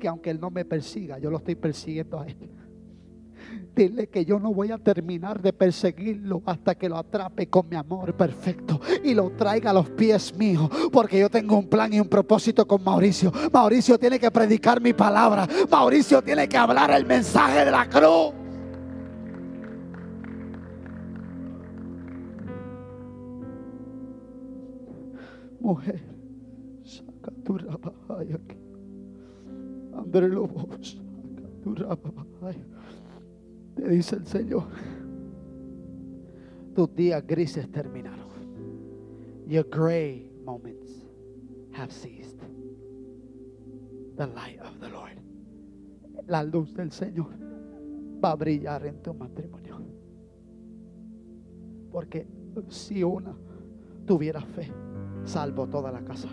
que aunque él no me persiga, yo lo estoy persiguiendo a él. Dile que yo no voy a terminar de perseguirlo hasta que lo atrape con mi amor perfecto y lo traiga a los pies míos. Porque yo tengo un plan y un propósito con Mauricio. Mauricio tiene que predicar mi palabra. Mauricio tiene que hablar el mensaje de la cruz. Mujer, saca tu rabajaya aquí. Te dice el Señor. Tus días grises terminaron. Your gray moments have ceased. The light of the Lord. La luz del Señor va a brillar en tu matrimonio. Porque si una tuviera fe, salvo toda la casa.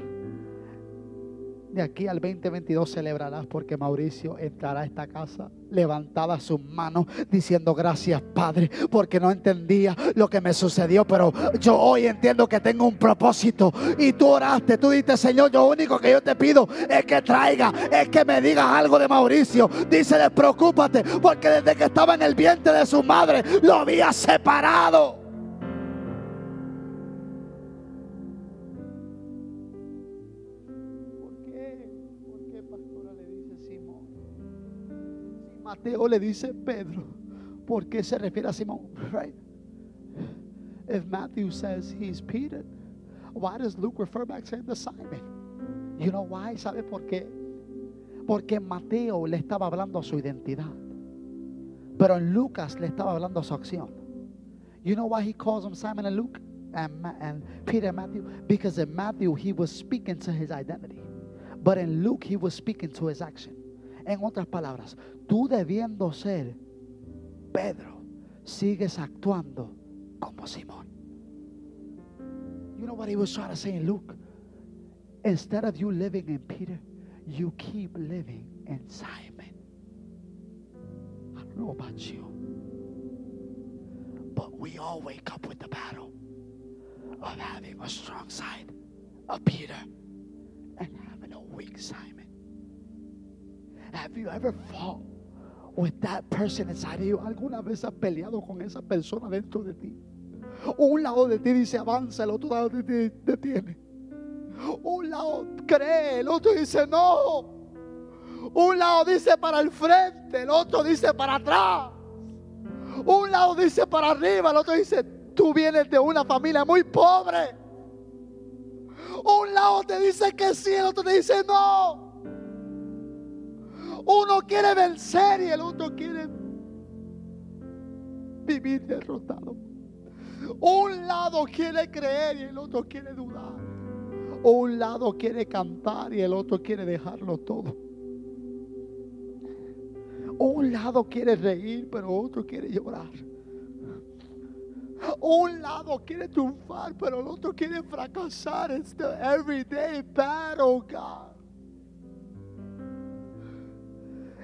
De aquí al 2022 celebrarás porque Mauricio entrará a esta casa levantada sus manos diciendo gracias Padre porque no entendía lo que me sucedió pero yo hoy entiendo que tengo un propósito y tú oraste, tú dijiste Señor lo único que yo te pido es que traiga, es que me digas algo de Mauricio. Dice despreocúpate porque desde que estaba en el vientre de su madre lo había separado Mateo le dice Pedro, ¿por qué se refiere a Simón? Right? If Matthew says he's Peter, why does Luke refer back to him to Simon? You know why? ¿Sabe por qué? Porque Mateo le estaba hablando a su identidad. Pero en Lucas le estaba hablando a su acción. You know why he calls him Simon and Luke and, Ma- and Peter and Matthew? Because in Matthew he was speaking to his identity. But in Luke he was speaking to his action. En otras palabras, tú debiendo ser Pedro, sigues actuando como Simón. You know what he was trying to say in Luke? Instead of you living in Peter, you keep living in Simon. I don't know about you, but we all wake up with the battle of having a strong side of Peter and having a weak Simon. Have you ever fought with that person inside you? ¿Alguna vez has peleado con esa persona dentro de ti? Un lado de ti dice avanza, el otro lado de ti detiene. Un lado cree, el otro dice no. Un lado dice para el frente, el otro dice para atrás. Un lado dice para arriba, el otro dice, tú vienes de una familia muy pobre. Un lado te dice que sí, el otro te dice no. Uno quiere vencer y el otro quiere vivir derrotado. Un lado quiere creer y el otro quiere dudar. Un lado quiere cantar y el otro quiere dejarlo todo. Un lado quiere reír, pero otro quiere llorar. Un lado quiere triunfar, pero el otro quiere fracasar. It's the everyday battle, God.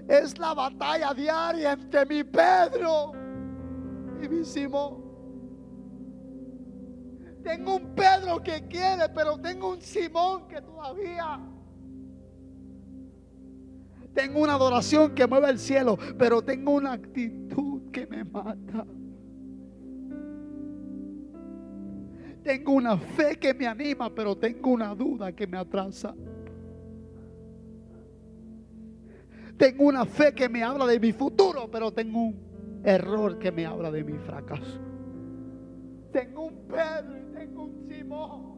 Es la batalla diaria entre mi Pedro y mi Simón. Tengo un Pedro que quiere, pero tengo un Simón que todavía. Tengo una adoración que mueve el cielo, pero tengo una actitud que me mata. Tengo una fe que me anima, pero tengo una duda que me atrasa. Tengo una fe que me habla de mi futuro, pero tengo un error que me habla de mi fracaso. Tengo un Pedro y tengo un Simón.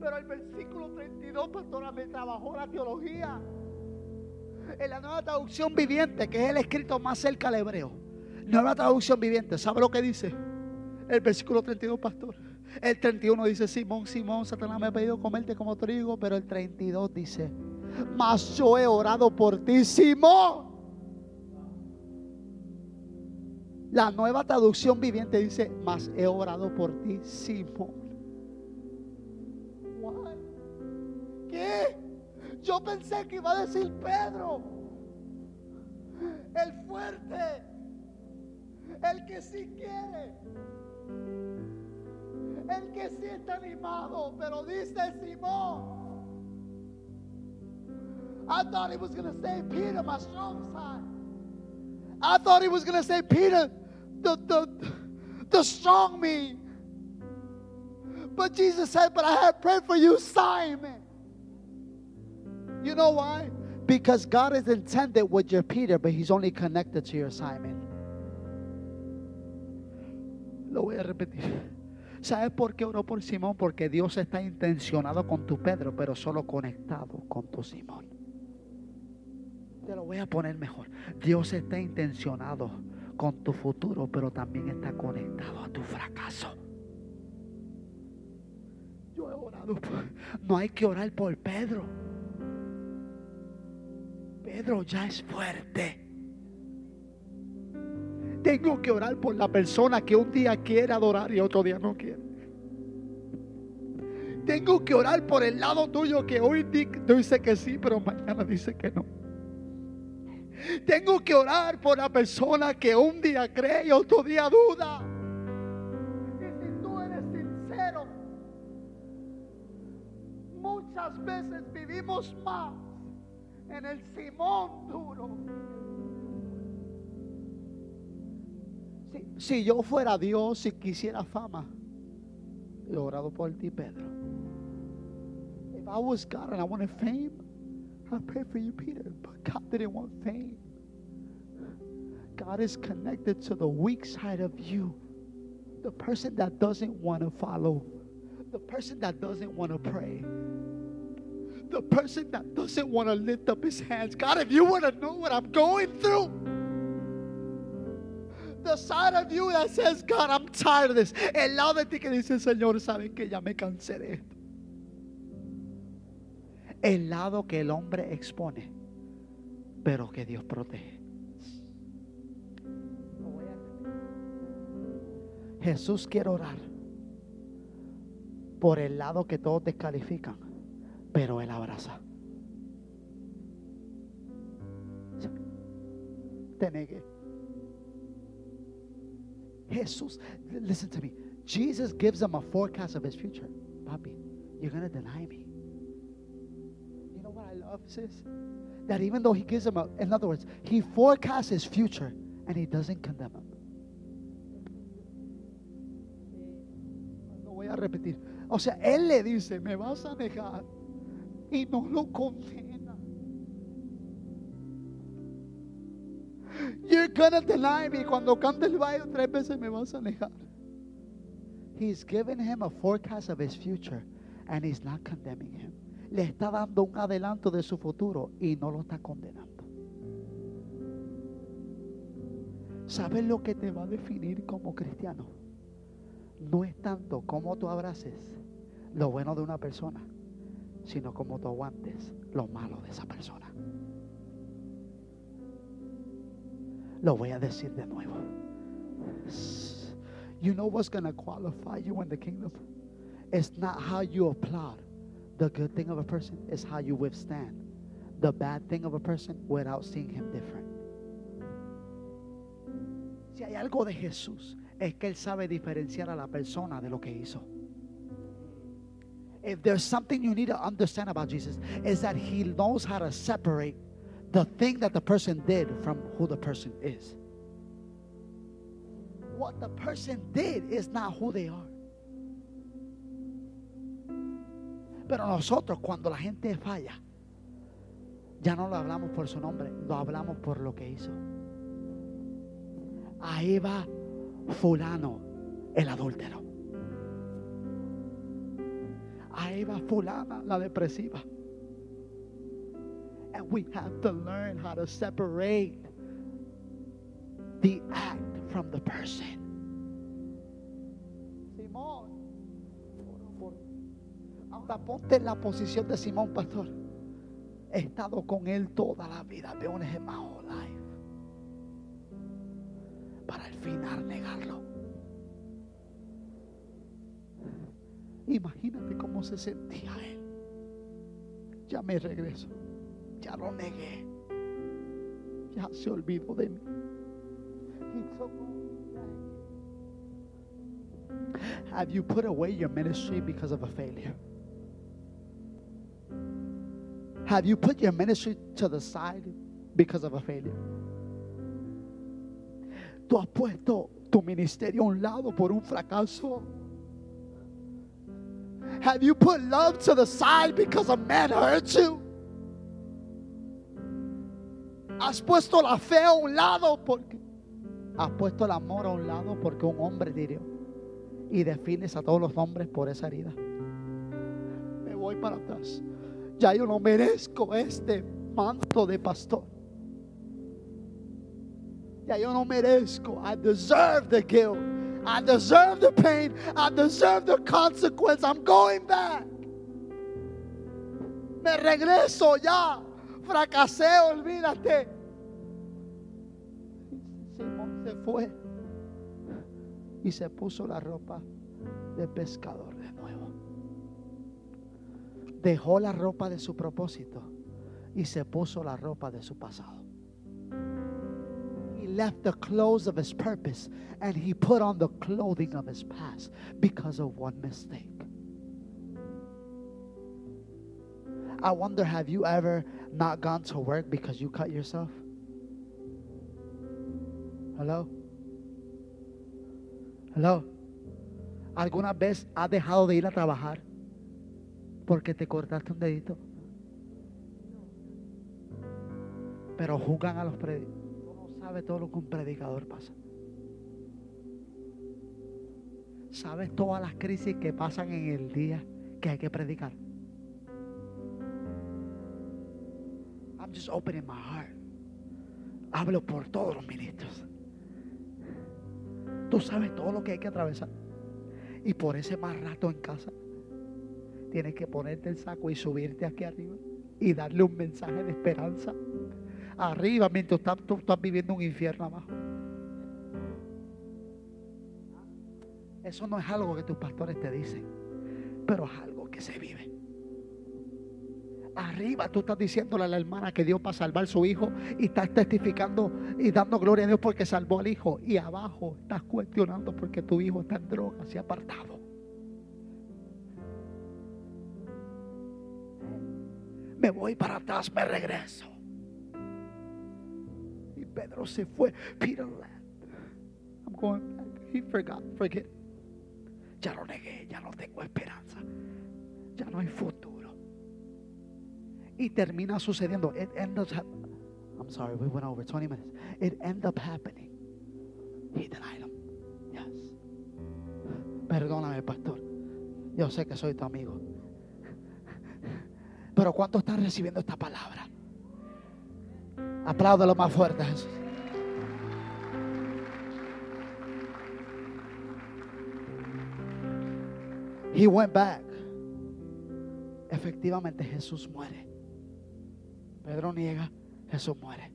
Pero el versículo 32, pastora, me trabajó la teología. En la nueva traducción viviente, que es el escrito más cerca al hebreo. Nueva traducción viviente, ¿sabe lo que dice? El versículo 32, pastor. El 31 dice, Simón, Simón, Satanás me ha pedido comerte como trigo, pero el 32 dice, mas yo he orado por ti, Simón. La nueva traducción viviente dice, mas he orado por ti, Simón. ¿Qué? Yo pensé que iba a decir Pedro, el fuerte, el que sí quiere, el que sí está animado, pero dice Simón. I thought he was going to say Peter, my strong side. I thought he was going to say Peter, the, the, the strong me. But Jesus said, But I have prayed for you, Simon. You know why? Because God is intended with your Peter, but He's only connected to your Simon. Lo voy a repetir. ¿Sabes por qué oró por Simón? Porque Dios está intencionado con tu Pedro, pero solo conectado con tu Simón. Te lo voy a poner mejor. Dios está intencionado con tu futuro, pero también está conectado a tu fracaso. Yo he orado. no hay que orar por Pedro. Pedro ya es fuerte. Tengo que orar por la persona que un día quiere adorar y otro día no quiere. Tengo que orar por el lado tuyo que hoy di- dice que sí, pero mañana dice que no. Tengo que orar por la persona que un día cree y otro día duda. Y si tú eres sincero, muchas veces vivimos más en el Simón duro. Si, yo fuera Dios y quisiera fama, he orado por ti, Pedro. If I was God and I fame, I pray for you, Peter. But God didn't want fame. God is connected to the weak side of you. The person that doesn't want to follow. The person that doesn't want to pray. The person that doesn't want to lift up his hands. God, if you want to know what I'm going through. The side of you that says, God, I'm tired of this. El lado de ti que dice, Señor, saben que ya me cansé de esto. El lado que el hombre expone, pero que Dios protege. Jesús quiere orar por el lado que todos descalifican, pero Él abraza. Te negué. Jesús, listen to me. Jesus gives them a forecast of his future. Papi, you're going to deny me. You know what I love, sis? That even though he gives him a, in other words, he forecasts his future and he doesn't condemn him. Lo voy a repetir. O sea, él le dice, me vas a dejar y no lo condena. You're gonna deny me. Cuando cante el baile tres veces me vas a negar. He's given him a forecast of his future and he's not condemning him. Le está dando un adelanto de su futuro y no lo está condenando. ¿Sabes lo que te va a definir como cristiano? No es tanto cómo tú abraces lo bueno de una persona, sino cómo tú aguantes lo malo de esa persona. Lo voy a decir de nuevo. You know what's going to qualify you in the kingdom? It's not how you applaud the good thing of a person, is how you withstand the bad thing of a person without seeing him different. Si hay algo de Jesús, es que Él sabe diferenciar a la persona de lo que hizo. If there's something you need to understand about Jesus, is that He knows how to separate the thing that the person did from who the person is. What the person did is not who they are. Pero nosotros cuando la gente falla, ya no lo hablamos por su nombre, lo hablamos por lo que hizo. Ahí va fulano, el adúltero. Ahí va fulana, la depresiva. And we have to learn how to separate the act from the person. Ahora ponte en la posición de Simón, pastor. He estado con Él toda la vida. Been with Him my whole life. Para al final negarlo. Imagínate cómo se sentía Él. Ya me regreso. Ya lo negué. Ya se olvidó de mí. Have you put away your ministry because of a failure? Have you put your ministry to the side because of a failure? Tú has puesto tu ministerio a un lado por un fracaso. Have you put love to the side because a man hurt you? Has puesto la fe a un lado porque has puesto el amor a un lado porque un hombre hirió y defines a todos los hombres por esa herida. Me voy para atrás. Ya yo no merezco este manto de pastor. Ya yo no merezco. I deserve the guilt. I deserve the pain. I deserve the consequence. I'm going back. Me regreso ya. Fracasé, olvídate. Simón se fue y se puso la ropa de pescador. Dejó la ropa de su propósito y se puso la ropa de su pasado. He left the clothes of his purpose and he put on the clothing of his past because of one mistake. I wonder have you ever not gone to work because you cut yourself? Hello? Hello. ¿Alguna vez has dejado de ir a trabajar porque te cortaste un dedito? Pero juzgan a los predicadores. No sabes todo lo que un predicador pasa. ¿Sabes todas las crisis que pasan en el día que hay que predicar? I'm just opening my heart. Hablo por todos los ministros. Tú sabes todo lo que hay que atravesar. Y por ese más rato en casa, tienes que ponerte el saco y subirte aquí arriba y darle un mensaje de esperanza. Arriba, mientras tú estás viviendo un infierno abajo. Eso no es algo que tus pastores te dicen, pero es algo que se vive. Arriba tú estás diciéndole a la hermana que Dios va a salvar a su hijo y estás testificando y dando gloria a Dios porque salvó al hijo. Y abajo estás cuestionando porque tu hijo está en drogas y apartado. Me voy para atrás, me regreso. Y Pedro se fue. Peter left. I'm going back. He forgot, forget. Ya lo negué, ya no tengo esperanza. Ya no hay futuro. Y termina sucediendo. It ends up, I'm sorry, we went over 20 minutes. It ended up happening. He denied him. Yes. Perdóname, pastor. Yo sé que soy tu amigo. Pero ¿cuánto están recibiendo esta palabra? Apláudalo más fuerte, Jesús. He went back. Efectivamente, Jesús muere. Pedro niega, Jesús muere.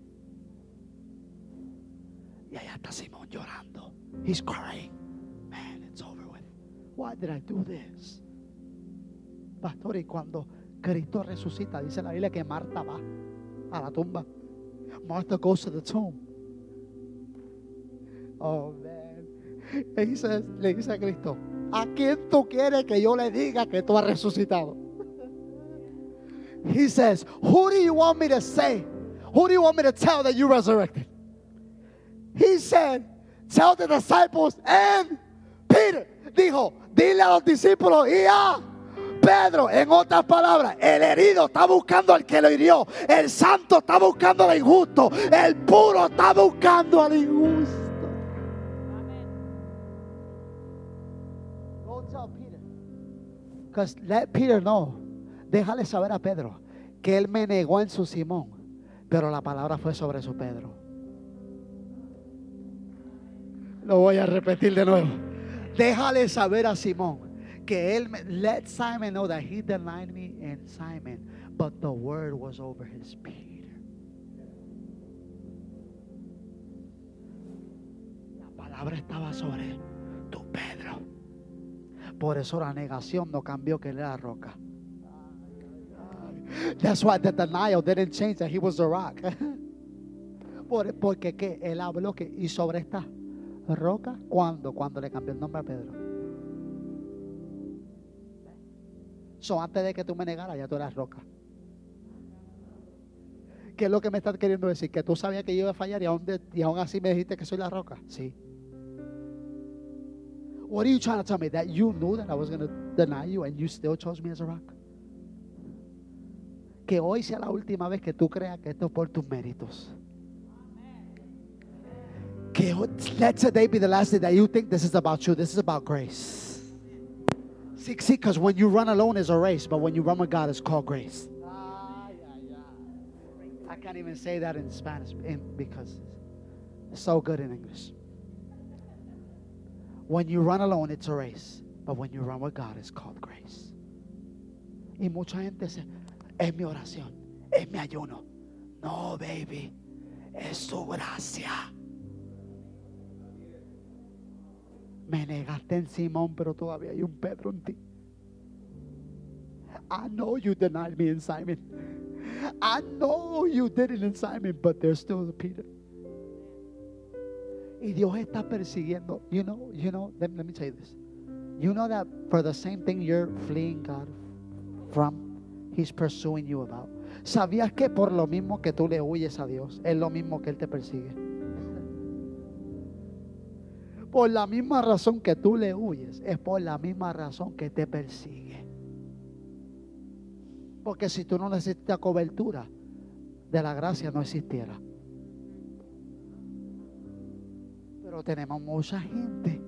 Y allá está Simón llorando. He's crying. Man, it's over with. Why did I do this? Pastor, y cuando Cristo resucita, dice la Biblia que Marta va a la tumba. Martha goes to the tomb. Oh, man. Le dice, le dice a Cristo, ¿a quién tú quieres que yo le diga que tú has resucitado? He says, Who do you want me to say? Who do you want me to tell that you resurrected? He said, Tell the disciples and Peter. Dijo, dile a los discípulos y a Pedro. En otras palabras, el herido está buscando al que lo hirió. El santo está buscando al injusto. El puro está buscando al injusto. Because let Peter know déjale saber a Pedro que él me negó en su Simón, pero la palabra fue sobre su Pedro. Lo voy a repetir de nuevo. Déjale saber a Simón que él let Simon know that he denied me in Simon, but the word was over his Peter. La palabra estaba sobre tu Pedro. Por eso la negación no cambió que él era roca. That's why the denial didn't change that he was the rock. Por- porque que él habló que y sobre esta roca cuando cuando le cambió el nombre a Pedro. So antes de que tú me negaras ya tú eras roca. ¿Qué es lo que me estás queriendo decir? Que tú sabías que yo iba a fallar y aún, de- y aún así me dijiste que soy la roca. Sí. What are you trying to tell me? That you knew that I was going to deny you and you still chose me as a rock? Que hoy sea la última vez que tú creas que esto es por tus méritos. Que let today be the last day that you think this is about you. This is about grace. See, because when you run alone is a race, but when you run with God, it's called grace. I can't even say that in Spanish because it's so good in English. When you run alone, it's a race, but when you run with God, it's called grace. Y mucha gente se, es mi oración, es mi ayuno. No, baby, es su gracia. Me negaste en Simón, pero todavía hay un Pedro en ti. I know you denied me in Simon. I know you did it in Simon, but there's still a Peter. Y Dios está persiguiendo. You know, you know, let, let me tell you this. You know that for the same thing you're fleeing God from, He's pursuing you about. ¿Sabías que por lo mismo que tú le huyes a Dios, es lo mismo que Él te persigue? Por la misma razón que tú le huyes, es por la misma razón que te persigue. Porque si tú no necesitas cobertura de la gracia, no existiera. Pero tenemos mucha gente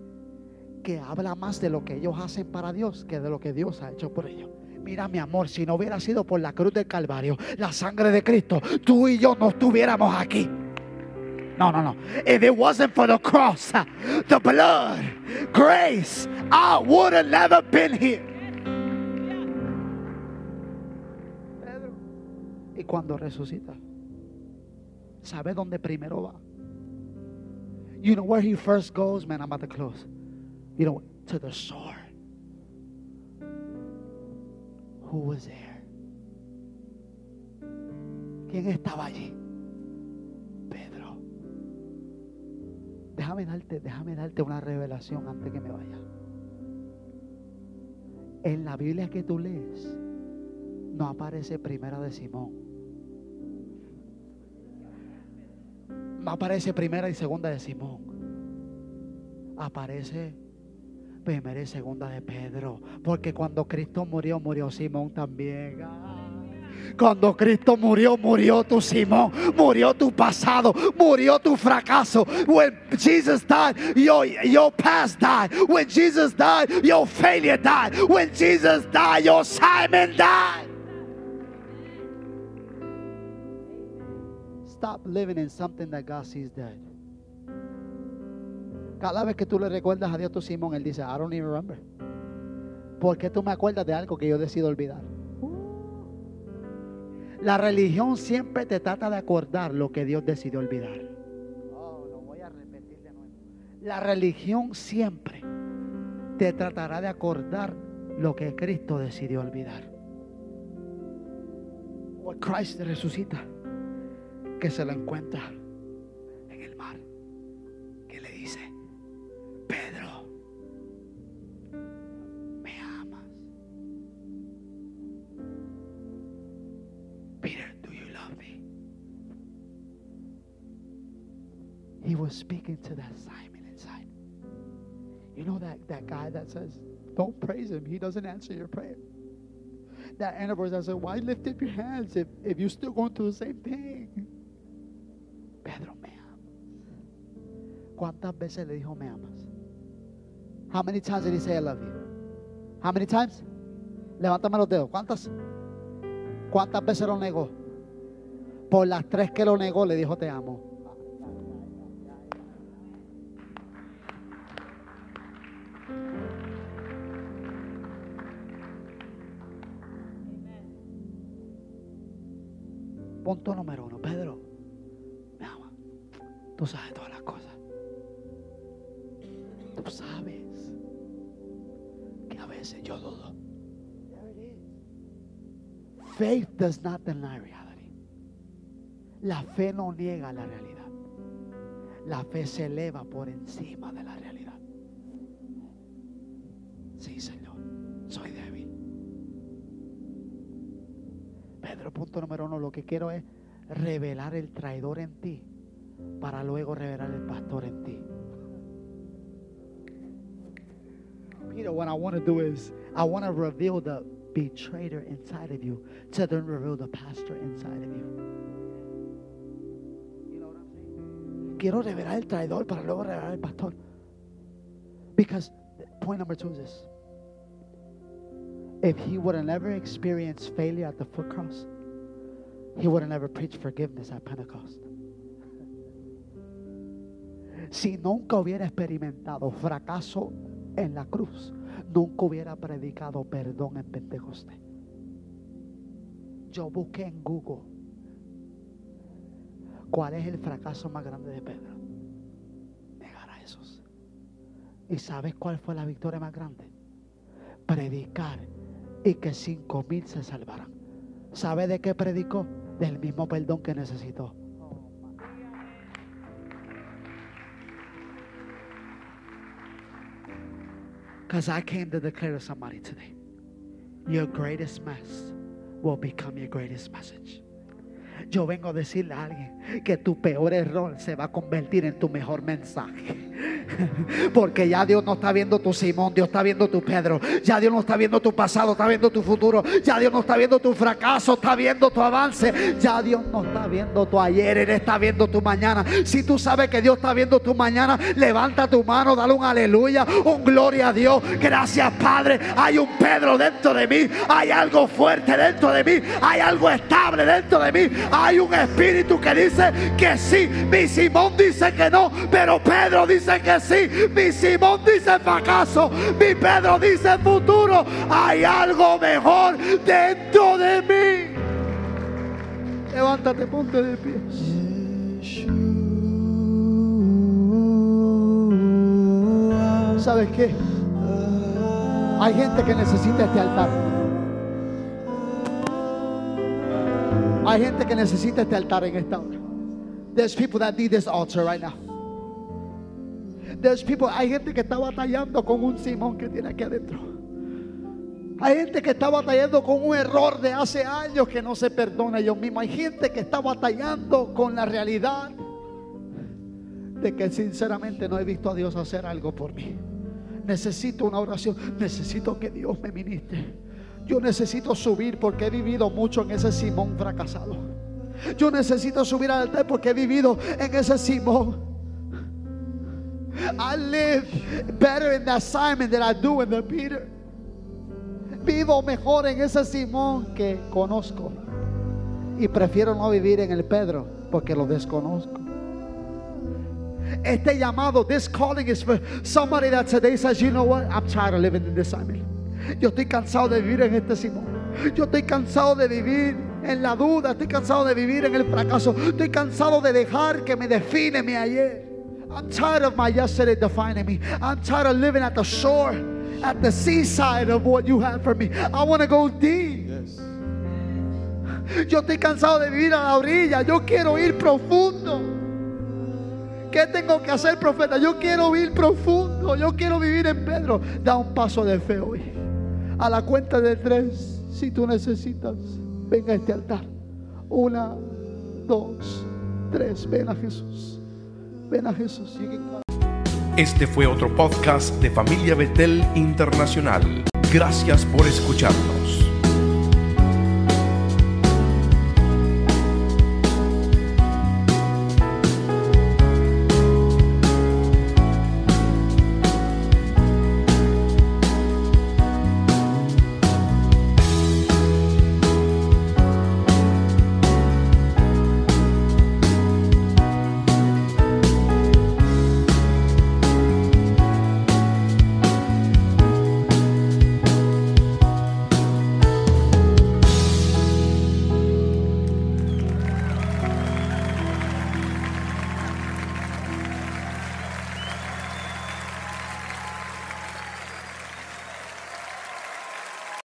que habla más de lo que ellos hacen para Dios que de lo que Dios ha hecho por ellos. Mira, mi amor, si no hubiera sido por la cruz del Calvario, la sangre de Cristo, tú y yo no estuviéramos aquí. No, no, no. If it wasn't for the cross, uh, the blood, grace, I would have never been here. Y cuando resucita, ¿sabe dónde primero va? You know where he first goes, man. I'm about to close. You know, to the shore. Who was there? ¿Quién estaba allí? Déjame darte, déjame darte una revelación antes que me vaya. En la Biblia que tú lees, no aparece primera de Simón. No aparece primera y segunda de Simón. Aparece primera y segunda de Pedro. Porque cuando Cristo murió, murió Simón también. Ah. Cuando Cristo murió, murió tu Simón, murió tu pasado, murió tu fracaso. When Jesus died, your, your past died. When Jesus died, your failure died. When Jesus died, your Simon died. Stop living in something that God sees dead. Cada vez que tú le recuerdas a Dios tu Simón, Él dice, I don't even remember. ¿Por qué tú me acuerdas de algo que yo decido olvidar? La religión siempre te trata de acordar lo que Dios decidió olvidar. Oh, lo voy a repetir de nuevo. La religión siempre te tratará de acordar lo que Cristo decidió olvidar. O Cristo resucita, que se lo encuentra was speaking to that Simon inside. You know that, that guy that says, don't praise him. He doesn't answer your prayer. That anniversary that said, why lift up your hands if, if you're still going through the same thing? Pedro, me amas. ¿Cuántas veces le dijo me amas? How many times did he say I love you? How many times? Levántame los dedos. ¿Cuántas? ¿Cuántas veces lo negó? Por las tres que lo negó, le dijo te amo. Punto número uno, Pedro, mi ama, tú sabes todas las cosas. Tú sabes que a veces yo dudo. Faith does not deny reality. La fe no niega la realidad. La fe se eleva por encima de la realidad. Sí, Señor, soy débil. Pedro, punto número uno, lo que quiero es revelar el traidor en ti para luego revelar el pastor en ti. Peter, what I want to do is I want to reveal the betrayer inside of you to then reveal the pastor inside of you. Quiero revelar el traidor para luego revelar el pastor. Because point number two is this. If he would have never experienced failure at the foot cross, he would have never preached forgiveness at Pentecost. Si nunca hubiera experimentado fracaso en la cruz, nunca hubiera predicado perdón en Pentecostés. Yo busqué en Google cuál es el fracaso más grande de Pedro. Negar a Jesús. ¿Y sabes cuál fue la victoria más grande? Predicar y que cinco mil se salvaran. ¿Sabe de qué predicó? Del mismo perdón que necesitó. Because I came to declare to somebody today your greatest mess will become your greatest message. Yo vengo a decirle a alguien que tu peor error se va a convertir en tu mejor mensaje. Porque ya Dios no está viendo tu Simón, Dios está viendo tu Pedro. Ya Dios no está viendo tu pasado, está viendo tu futuro. Ya Dios no está viendo tu fracaso, está viendo tu avance. Ya Dios no está viendo tu ayer, Él está viendo tu mañana. Si tú sabes que Dios está viendo tu mañana, levanta tu mano, dale un aleluya, un gloria a Dios. Gracias, Padre. Hay un Pedro dentro de mí, hay algo fuerte dentro de mí, hay algo estable dentro de mí. Hay un espíritu que dice que sí. Mi Simón dice que no, pero Pedro dice que sí. Mi Simón dice fracaso. Mi Pedro dice futuro. Hay algo mejor dentro de mí. Levántate, ponte de pie. ¿Sabes qué? Hay gente que necesita este altar. Hay gente que necesita este altar en esta hora. There's people that need this altar right now. There's people, hay gente que está batallando con un Simón que tiene aquí adentro. Hay gente que está batallando con un error de hace años que no se perdona ellos mismos. Hay gente que está batallando con la realidad de que sinceramente no he visto a Dios hacer algo por mí. Necesito una oración. Necesito que Dios me ministre. Yo necesito subir porque he vivido mucho en ese Simón fracasado. Yo necesito subir al altar porque he vivido en ese Simón. I live better in that Simon than I do in the Peter. Vivo mejor en ese Simón que conozco. Y prefiero no vivir en el Pedro porque lo desconozco. Este llamado, this calling is for somebody that today says, you know what, I'm tired of living in this Simon. Yo estoy cansado de vivir en este Simón. Yo estoy cansado de vivir en la duda. Estoy cansado de vivir en el fracaso. Estoy cansado de dejar que me define mi ayer. I'm tired of my yesterday defining me. I'm tired of living at the shore, at the seaside of what you have for me. I want to go deep. Yo estoy cansado de vivir a la orilla. Yo quiero ir profundo. ¿Qué tengo que hacer, profeta? Yo quiero ir profundo. Yo quiero vivir en Pedro. Da un paso de fe hoy. A la cuenta de tres, si tú necesitas, venga a este altar. Una, dos, tres. Ven a Jesús. Este fue otro podcast de Familia Betel Internacional. Gracias por escucharnos.